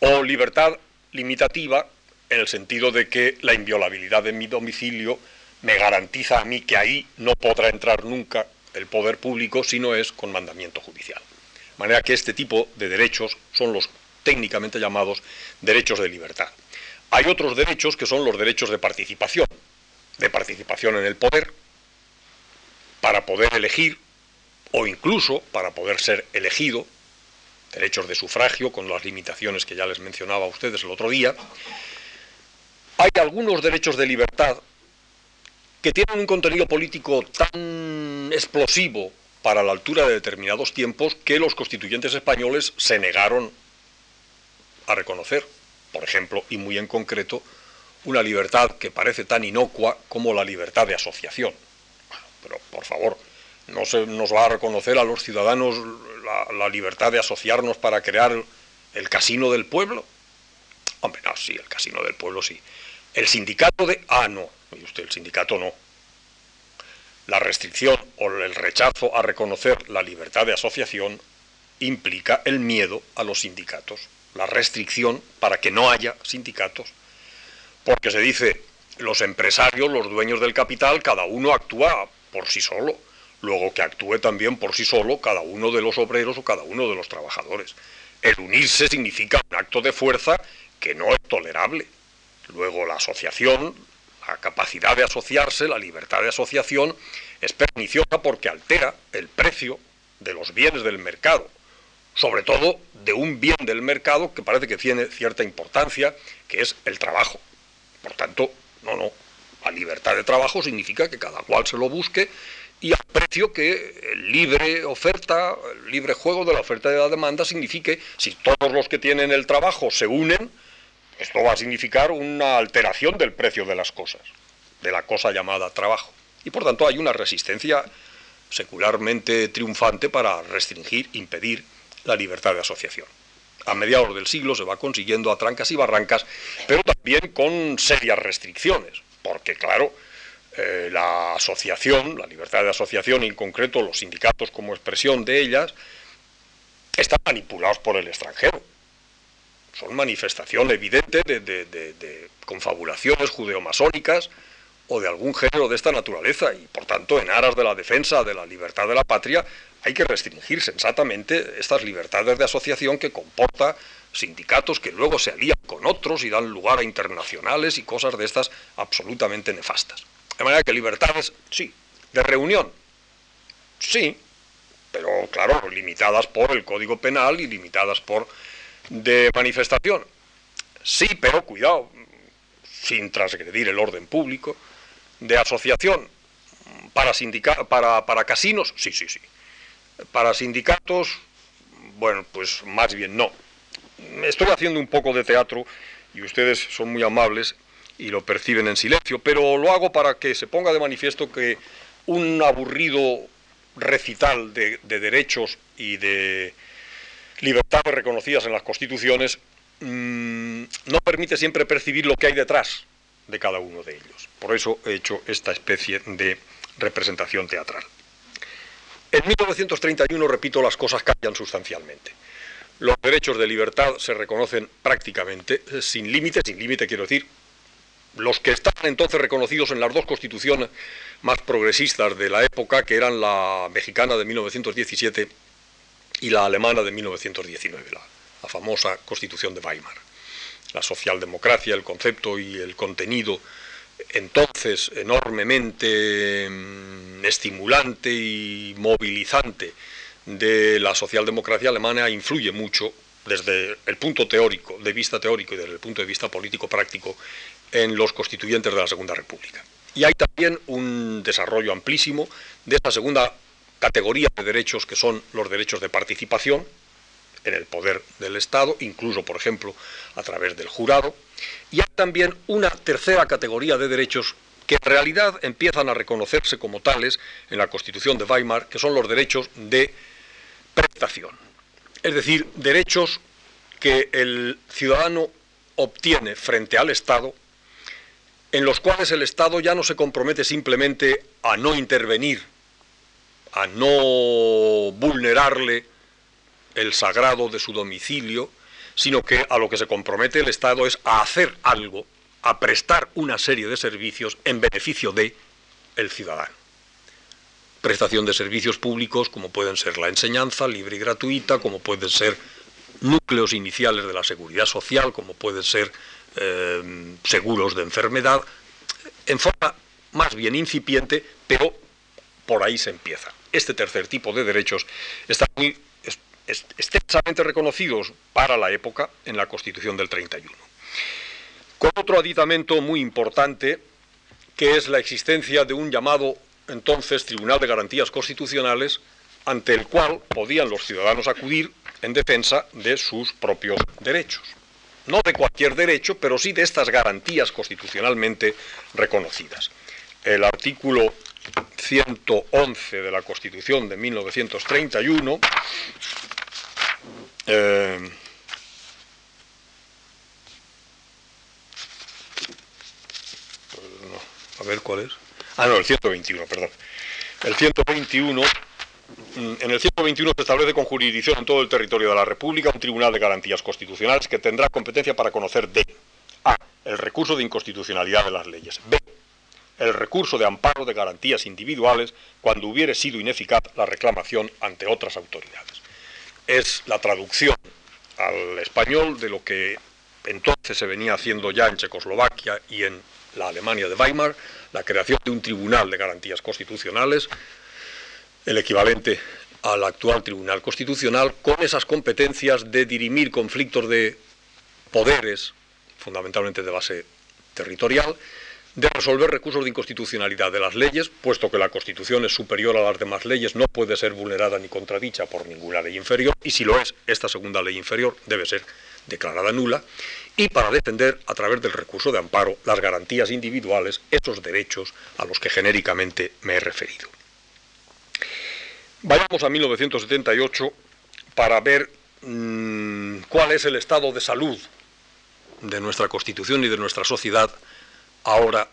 o libertad limitativa en el sentido de que la inviolabilidad de mi domicilio me garantiza a mí que ahí no podrá entrar nunca el poder público si no es con mandamiento judicial. De manera que este tipo de derechos son los técnicamente llamados derechos de libertad. Hay otros derechos que son los derechos de participación, de participación en el poder, para poder elegir o incluso para poder ser elegido, derechos de sufragio con las limitaciones que ya les mencionaba a ustedes el otro día. Hay algunos derechos de libertad que tienen un contenido político tan explosivo para la altura de determinados tiempos que los constituyentes españoles se negaron a reconocer. Por ejemplo, y muy en concreto, una libertad que parece tan inocua como la libertad de asociación. pero, por favor, ¿no se nos va a reconocer a los ciudadanos la, libertad de asociarnos para crear el casino del pueblo? Hombre, no, sí, el casino del pueblo sí. El sindicato de... Ah, no, y usted, el sindicato no. La restricción o el rechazo a reconocer la libertad de asociación implica el miedo a los sindicatos, la restricción para que no haya sindicatos. Porque se dice, los empresarios, los dueños del capital, cada uno actúa por sí solo. Luego que actúe también por sí solo cada uno de los obreros o cada uno de los trabajadores. El unirse significa un acto de fuerza que no es tolerable. Luego la asociación, la capacidad de asociarse, la libertad de asociación, es perniciosa porque altera el precio de los bienes del mercado, sobre todo de un bien del mercado que parece que tiene cierta importancia, que es el trabajo. Por tanto, no, no, la libertad de trabajo significa que cada cual se lo busque y al precio que el libre oferta, el libre juego de la oferta y la demanda signifique, si todos los que tienen el trabajo se unen, esto va a significar una alteración del precio de las cosas, de la cosa llamada trabajo. Y por tanto hay una resistencia secularmente triunfante para restringir, impedir la libertad de asociación. A mediados del siglo se va consiguiendo a trancas y barrancas, pero también con serias restricciones, porque claro, eh, la asociación, la libertad de asociación, en concreto los sindicatos como expresión de ellas, están manipulados por el extranjero son manifestación evidente de, confabulaciones judeomasónicas o de algún género de esta naturaleza y por tanto en aras de la defensa de la libertad de la patria hay que restringir sensatamente estas libertades de asociación que comporta sindicatos que luego se alían con otros y dan lugar a internacionales y cosas de estas absolutamente nefastas. De manera que libertades, sí, de reunión, sí, pero claro, limitadas por el Código Penal y limitadas por de manifestación, sí, pero cuidado, sin transgredir el orden público. De asociación para, para, para casinos, sí, sí, sí. Para sindicatos, bueno, pues más bien no. Estoy haciendo un poco de teatro y ustedes son muy amables y lo perciben en silencio, pero lo hago para que se ponga de manifiesto que un aburrido recital de, derechos y de libertades reconocidas en las constituciones mm, no permite siempre percibir lo que hay detrás de cada uno de ellos. Por eso he hecho esta especie de representación teatral. En 1931, repito, las cosas cambian sustancialmente. Los derechos de libertad se reconocen prácticamente sin límite, sin límite quiero decir, los que estaban entonces reconocidos en las dos constituciones más progresistas de la época, que eran la mexicana de 1917 y la alemana de 1919, la, la famosa constitución de Weimar. La socialdemocracia, el concepto y el contenido entonces enormemente mm, estimulante y movilizante de la socialdemocracia alemana influye mucho desde el punto teórico, de vista teórico y desde el punto de vista político práctico en los constituyentes de la Segunda República. Y hay también un desarrollo amplísimo de esta segunda categoría de derechos que son los derechos de participación en el poder del Estado, incluso, por ejemplo, a través del jurado. Y hay también una tercera categoría de derechos que en realidad empiezan a reconocerse como tales en la Constitución de Weimar, que son los derechos de prestación. Es decir, derechos que el ciudadano obtiene frente al Estado en los cuales el Estado ya no se compromete simplemente a no intervenir, a no vulnerarle el sagrado de su domicilio, sino que a lo que se compromete el Estado es a hacer algo, a prestar una serie de servicios en beneficio de el ciudadano. Prestación de servicios públicos como pueden ser la enseñanza libre y gratuita, como pueden ser núcleos iniciales de la seguridad social, como pueden ser eh, seguros de enfermedad, en forma más bien incipiente, pero por ahí se empieza. Este tercer tipo de derechos está muy extensamente reconocidos para la época en la Constitución del 31. Con otro aditamento muy importante, que es la existencia de un llamado entonces Tribunal de Garantías Constitucionales, ante el cual podían los ciudadanos acudir en defensa de sus propios derechos no de cualquier derecho, pero sí de estas garantías constitucionalmente reconocidas. El artículo 111 de la Constitución de 1931 eh, a ver cuál es. Ah, no, el 121, perdón. El 121 Mm, en el 121 se establece con jurisdicción en todo el territorio de la República un Tribunal de Garantías Constitucionales que tendrá competencia para conocer de A. El recurso de inconstitucionalidad de las leyes. B. El recurso de amparo de garantías individuales cuando hubiere sido ineficaz la reclamación ante otras autoridades. Es la traducción al español de lo que entonces se venía haciendo ya en Checoslovaquia y en la Alemania de Weimar, la creación de un Tribunal de Garantías Constitucionales el equivalente al actual Tribunal Constitucional, con esas competencias de dirimir conflictos de poderes, fundamentalmente de base territorial, de resolver recursos de inconstitucionalidad de las leyes, puesto que la Constitución es superior a las demás leyes, no puede ser vulnerada ni contradicha por ninguna ley inferior, y si lo es, esta segunda ley inferior debe ser declarada nula, y para defender, a través del recurso de amparo, las garantías individuales, esos derechos a los que genéricamente me he referido. Vayamos a 1978 para ver mm, cuál es el estado de salud de nuestra Constitución y de nuestra sociedad ahora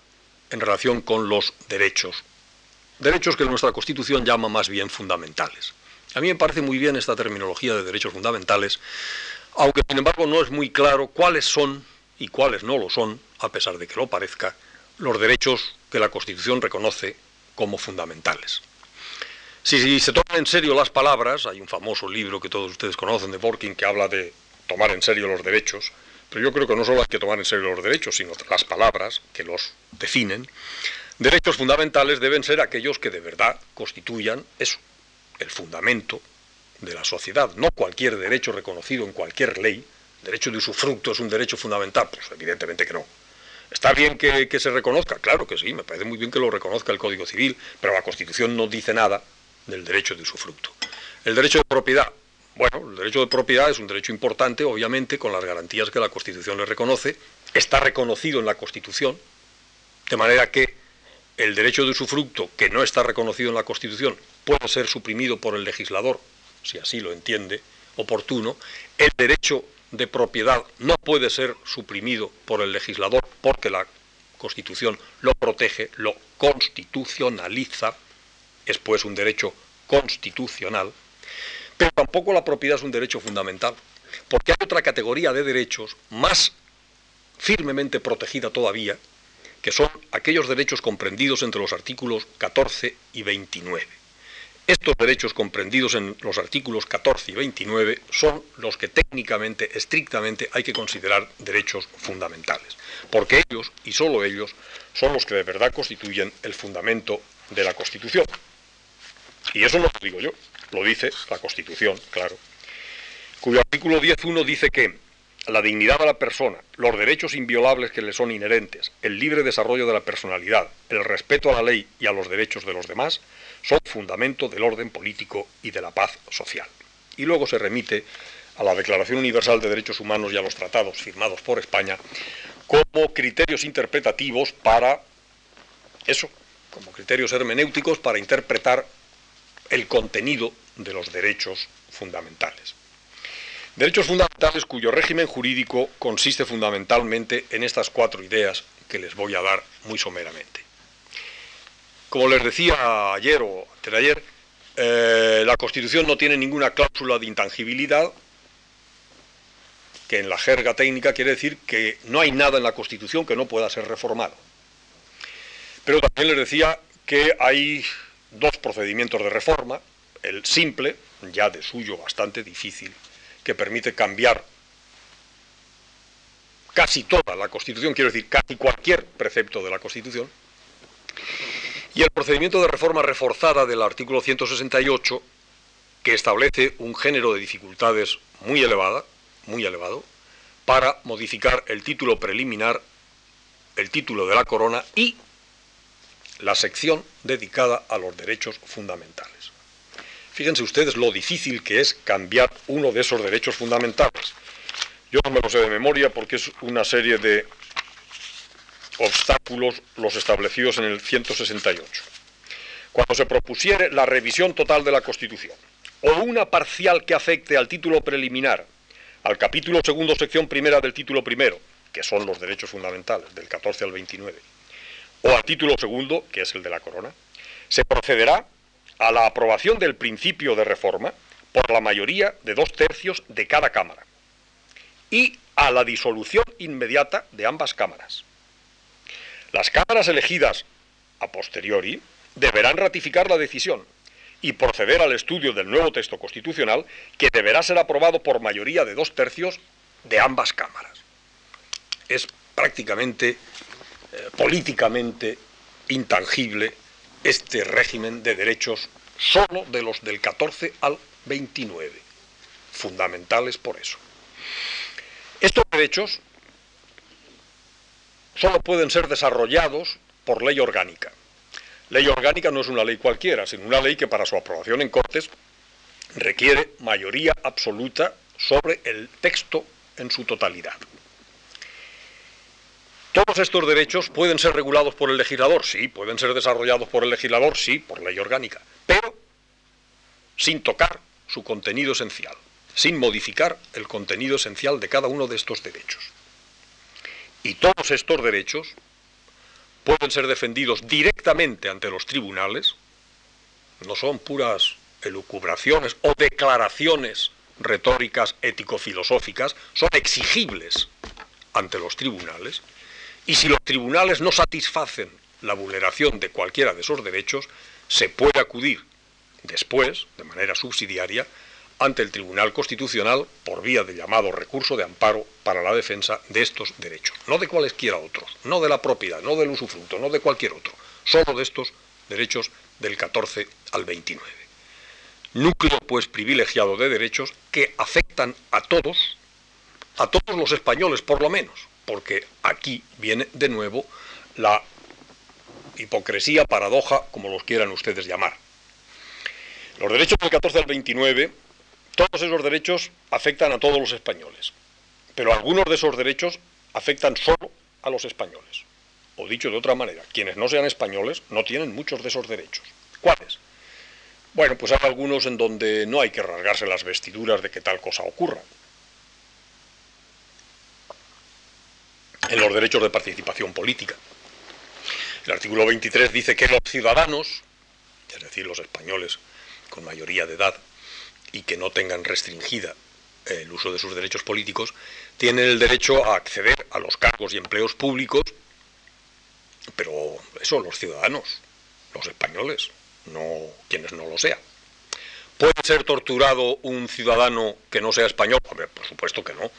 en relación con los derechos. Derechos que nuestra Constitución llama más bien fundamentales. A mí me parece muy bien esta terminología de derechos fundamentales, aunque sin embargo no es muy claro cuáles son y cuáles no lo son, a pesar de que lo parezca, los derechos que la Constitución reconoce como fundamentales. Si, se toman en serio las palabras, hay un famoso libro que todos ustedes conocen de Borkin que habla de tomar en serio los derechos, pero yo creo que no solo hay que tomar en serio los derechos, sino las palabras que los definen. Derechos fundamentales deben ser aquellos que de verdad constituyan eso, el fundamento de la sociedad, no cualquier derecho reconocido en cualquier ley. Derecho de usufructo es un derecho fundamental, pues evidentemente que no. ¿Está bien que, que se reconozca? Claro que sí, me parece muy bien que lo reconozca el Código Civil, pero la Constitución no dice nada del derecho de usufructo. El derecho de propiedad, Bueno, el derecho de propiedad es un derecho importante, obviamente, con las garantías que la Constitución le reconoce. Está reconocido en la Constitución, de manera que el derecho de usufructo, que no está reconocido en la Constitución, puede ser suprimido por el legislador, si así lo entiende oportuno. El derecho de propiedad no puede ser suprimido por el legislador porque la Constitución lo protege, lo constitucionaliza, es pues un derecho constitucional, pero tampoco la propiedad es un derecho fundamental, porque hay otra categoría de derechos más firmemente protegida todavía, que son aquellos derechos comprendidos entre los artículos 14 y 29. Estos derechos comprendidos en los artículos 14 y 29 son los que técnicamente, estrictamente, hay que considerar derechos fundamentales, porque ellos, y sólo ellos, son los que de verdad constituyen el fundamento de la Constitución. Y eso no lo digo yo, lo dice la Constitución, claro, cuyo artículo 10.1 dice que la dignidad de la persona, los derechos inviolables que le son inherentes, el libre desarrollo de la personalidad, el respeto a la ley y a los derechos de los demás, son fundamento del orden político y de la paz social. Y luego se remite a la Declaración Universal de Derechos Humanos y a los tratados firmados por España como criterios interpretativos para eso, como criterios hermenéuticos para interpretar el contenido de los derechos fundamentales. Derechos fundamentales cuyo régimen jurídico consiste fundamentalmente en estas cuatro ideas que les voy a dar muy someramente. Como les decía ayer o ayer, eh, la Constitución no tiene ninguna cláusula de intangibilidad, que en la jerga técnica quiere decir que no hay nada en la Constitución que no pueda ser reformado. Pero también les decía que hay dos procedimientos de reforma, el simple, ya de suyo bastante difícil, que permite cambiar casi toda la Constitución, quiero decir, casi cualquier precepto de la Constitución, y el procedimiento de reforma reforzada del artículo 168, que establece un género de dificultades muy elevada, muy elevado, para modificar el título preliminar, el título de la corona y la sección dedicada a los derechos fundamentales. Fíjense ustedes lo difícil que es cambiar uno de esos derechos fundamentales. Yo no me lo sé de memoria porque es una serie de obstáculos los establecidos en el 168. Cuando se propusiere la revisión total de la Constitución o una parcial que afecte al título preliminar, al capítulo segundo, sección primera del título primero, que son los derechos fundamentales, del 14 al 29, o al título segundo, que es el de la corona, se procederá a la aprobación del principio de reforma por la mayoría de dos tercios de cada Cámara y a la disolución inmediata de ambas cámaras. Las cámaras elegidas a posteriori deberán ratificar la decisión y proceder al estudio del nuevo texto constitucional que deberá ser aprobado por mayoría de dos tercios de ambas cámaras. Es prácticamente eh, políticamente intangible este régimen de derechos solo de los del 14 al 29, fundamentales por eso. Estos derechos solo pueden ser desarrollados por ley orgánica. Ley orgánica no es una ley cualquiera, sino una ley que para su aprobación en Cortes requiere mayoría absoluta sobre el texto en su totalidad. Todos estos derechos pueden ser regulados por el legislador, sí, pueden ser desarrollados por el legislador, sí, por ley orgánica, pero sin tocar su contenido esencial, sin modificar el contenido esencial de cada uno de estos derechos. Y todos estos derechos pueden ser defendidos directamente ante los tribunales, no son puras elucubraciones o declaraciones retóricas ético-filosóficas, son exigibles ante los tribunales y si los tribunales no satisfacen la vulneración de cualquiera de esos derechos, se puede acudir después, de manera subsidiaria, ante el Tribunal Constitucional por vía de llamado recurso de amparo para la defensa de estos derechos, no de cualesquiera otros, no de la propiedad, no del usufructo, no de cualquier otro, solo de estos derechos del 14 al 29. Núcleo pues privilegiado de derechos que afectan a todos, a todos los españoles por lo menos, porque aquí viene de nuevo la hipocresía, paradoja, como los quieran ustedes llamar. Los derechos del 14 al 29 Todos esos derechos afectan a todos los españoles, pero algunos de esos derechos afectan solo a los españoles. O dicho de otra manera, quienes no sean españoles no tienen muchos de esos derechos. ¿Cuáles? Bueno, pues hay algunos en donde no hay que rasgarse las vestiduras de que tal cosa ocurra. En los derechos de participación política. El artículo 23 dice que los ciudadanos, es decir, los españoles con mayoría de edad y que no tengan restringida el uso de sus derechos políticos, tienen el derecho a acceder a los cargos y empleos públicos, pero eso los ciudadanos, los españoles, no quienes no lo sean. ¿Puede ser torturado un ciudadano que no sea español? Hombre, por supuesto que no.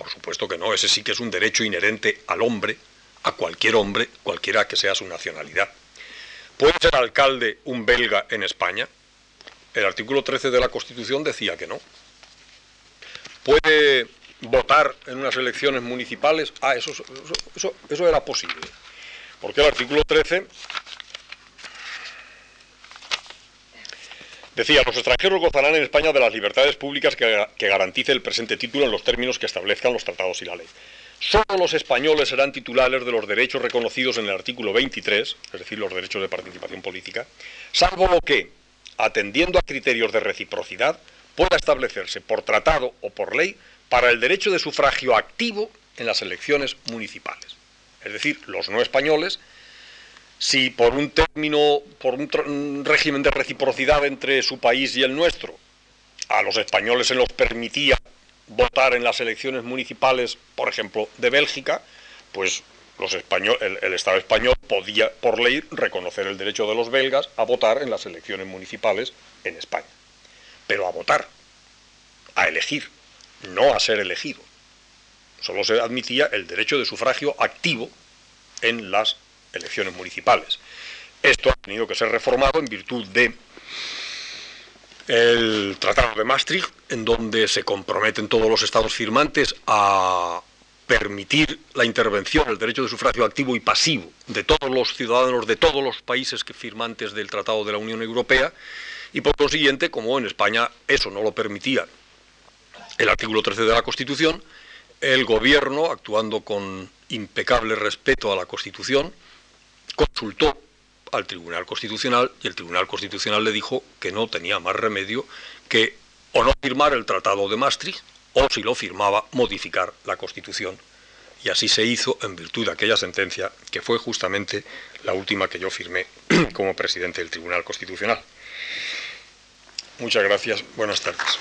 Por supuesto que no. Ese sí que es un derecho inherente al hombre, a cualquier hombre, cualquiera que sea su nacionalidad. ¿Puede ser alcalde un belga en España? El artículo 13 de la Constitución decía que no. ¿Puede votar en unas elecciones municipales? Ah, eso, eso, eso era posible. Porque el artículo 13 Decía, los extranjeros gozarán en España de las libertades públicas que, garantice el presente título en los términos que establezcan los tratados y la ley. Solo los españoles serán titulares de los derechos reconocidos en el artículo 23, es decir, los derechos de participación política, salvo lo que, atendiendo a criterios de reciprocidad, pueda establecerse por tratado o por ley para el derecho de sufragio activo en las elecciones municipales. Es decir, los no españoles si por un término, por un, régimen de reciprocidad entre su país y el nuestro, a los españoles se los permitía votar en las elecciones municipales, por ejemplo, de Bélgica, pues los el, el, Estado español podía, por ley, reconocer el derecho de los belgas a votar en las elecciones municipales en España. Pero a votar, a elegir, no a ser elegido. Solo se admitía el derecho de sufragio activo en las elecciones municipales. Esto ha tenido que ser reformado en virtud de el Tratado de Maastricht, en donde se comprometen todos los estados firmantes a permitir la intervención, el derecho de sufragio activo y pasivo de todos los ciudadanos de todos los países que firmantes del Tratado de la Unión Europea, y por consiguiente, como en España eso no lo permitía el artículo 13 de la Constitución, el gobierno, actuando con impecable respeto a la Constitución, consultó al Tribunal Constitucional y el Tribunal Constitucional le dijo que no tenía más remedio que o no firmar el Tratado de Maastricht o si lo firmaba modificar la Constitución. Y así se hizo en virtud de aquella sentencia que fue justamente la última que yo firmé como presidente del Tribunal Constitucional. Muchas gracias. Buenas tardes.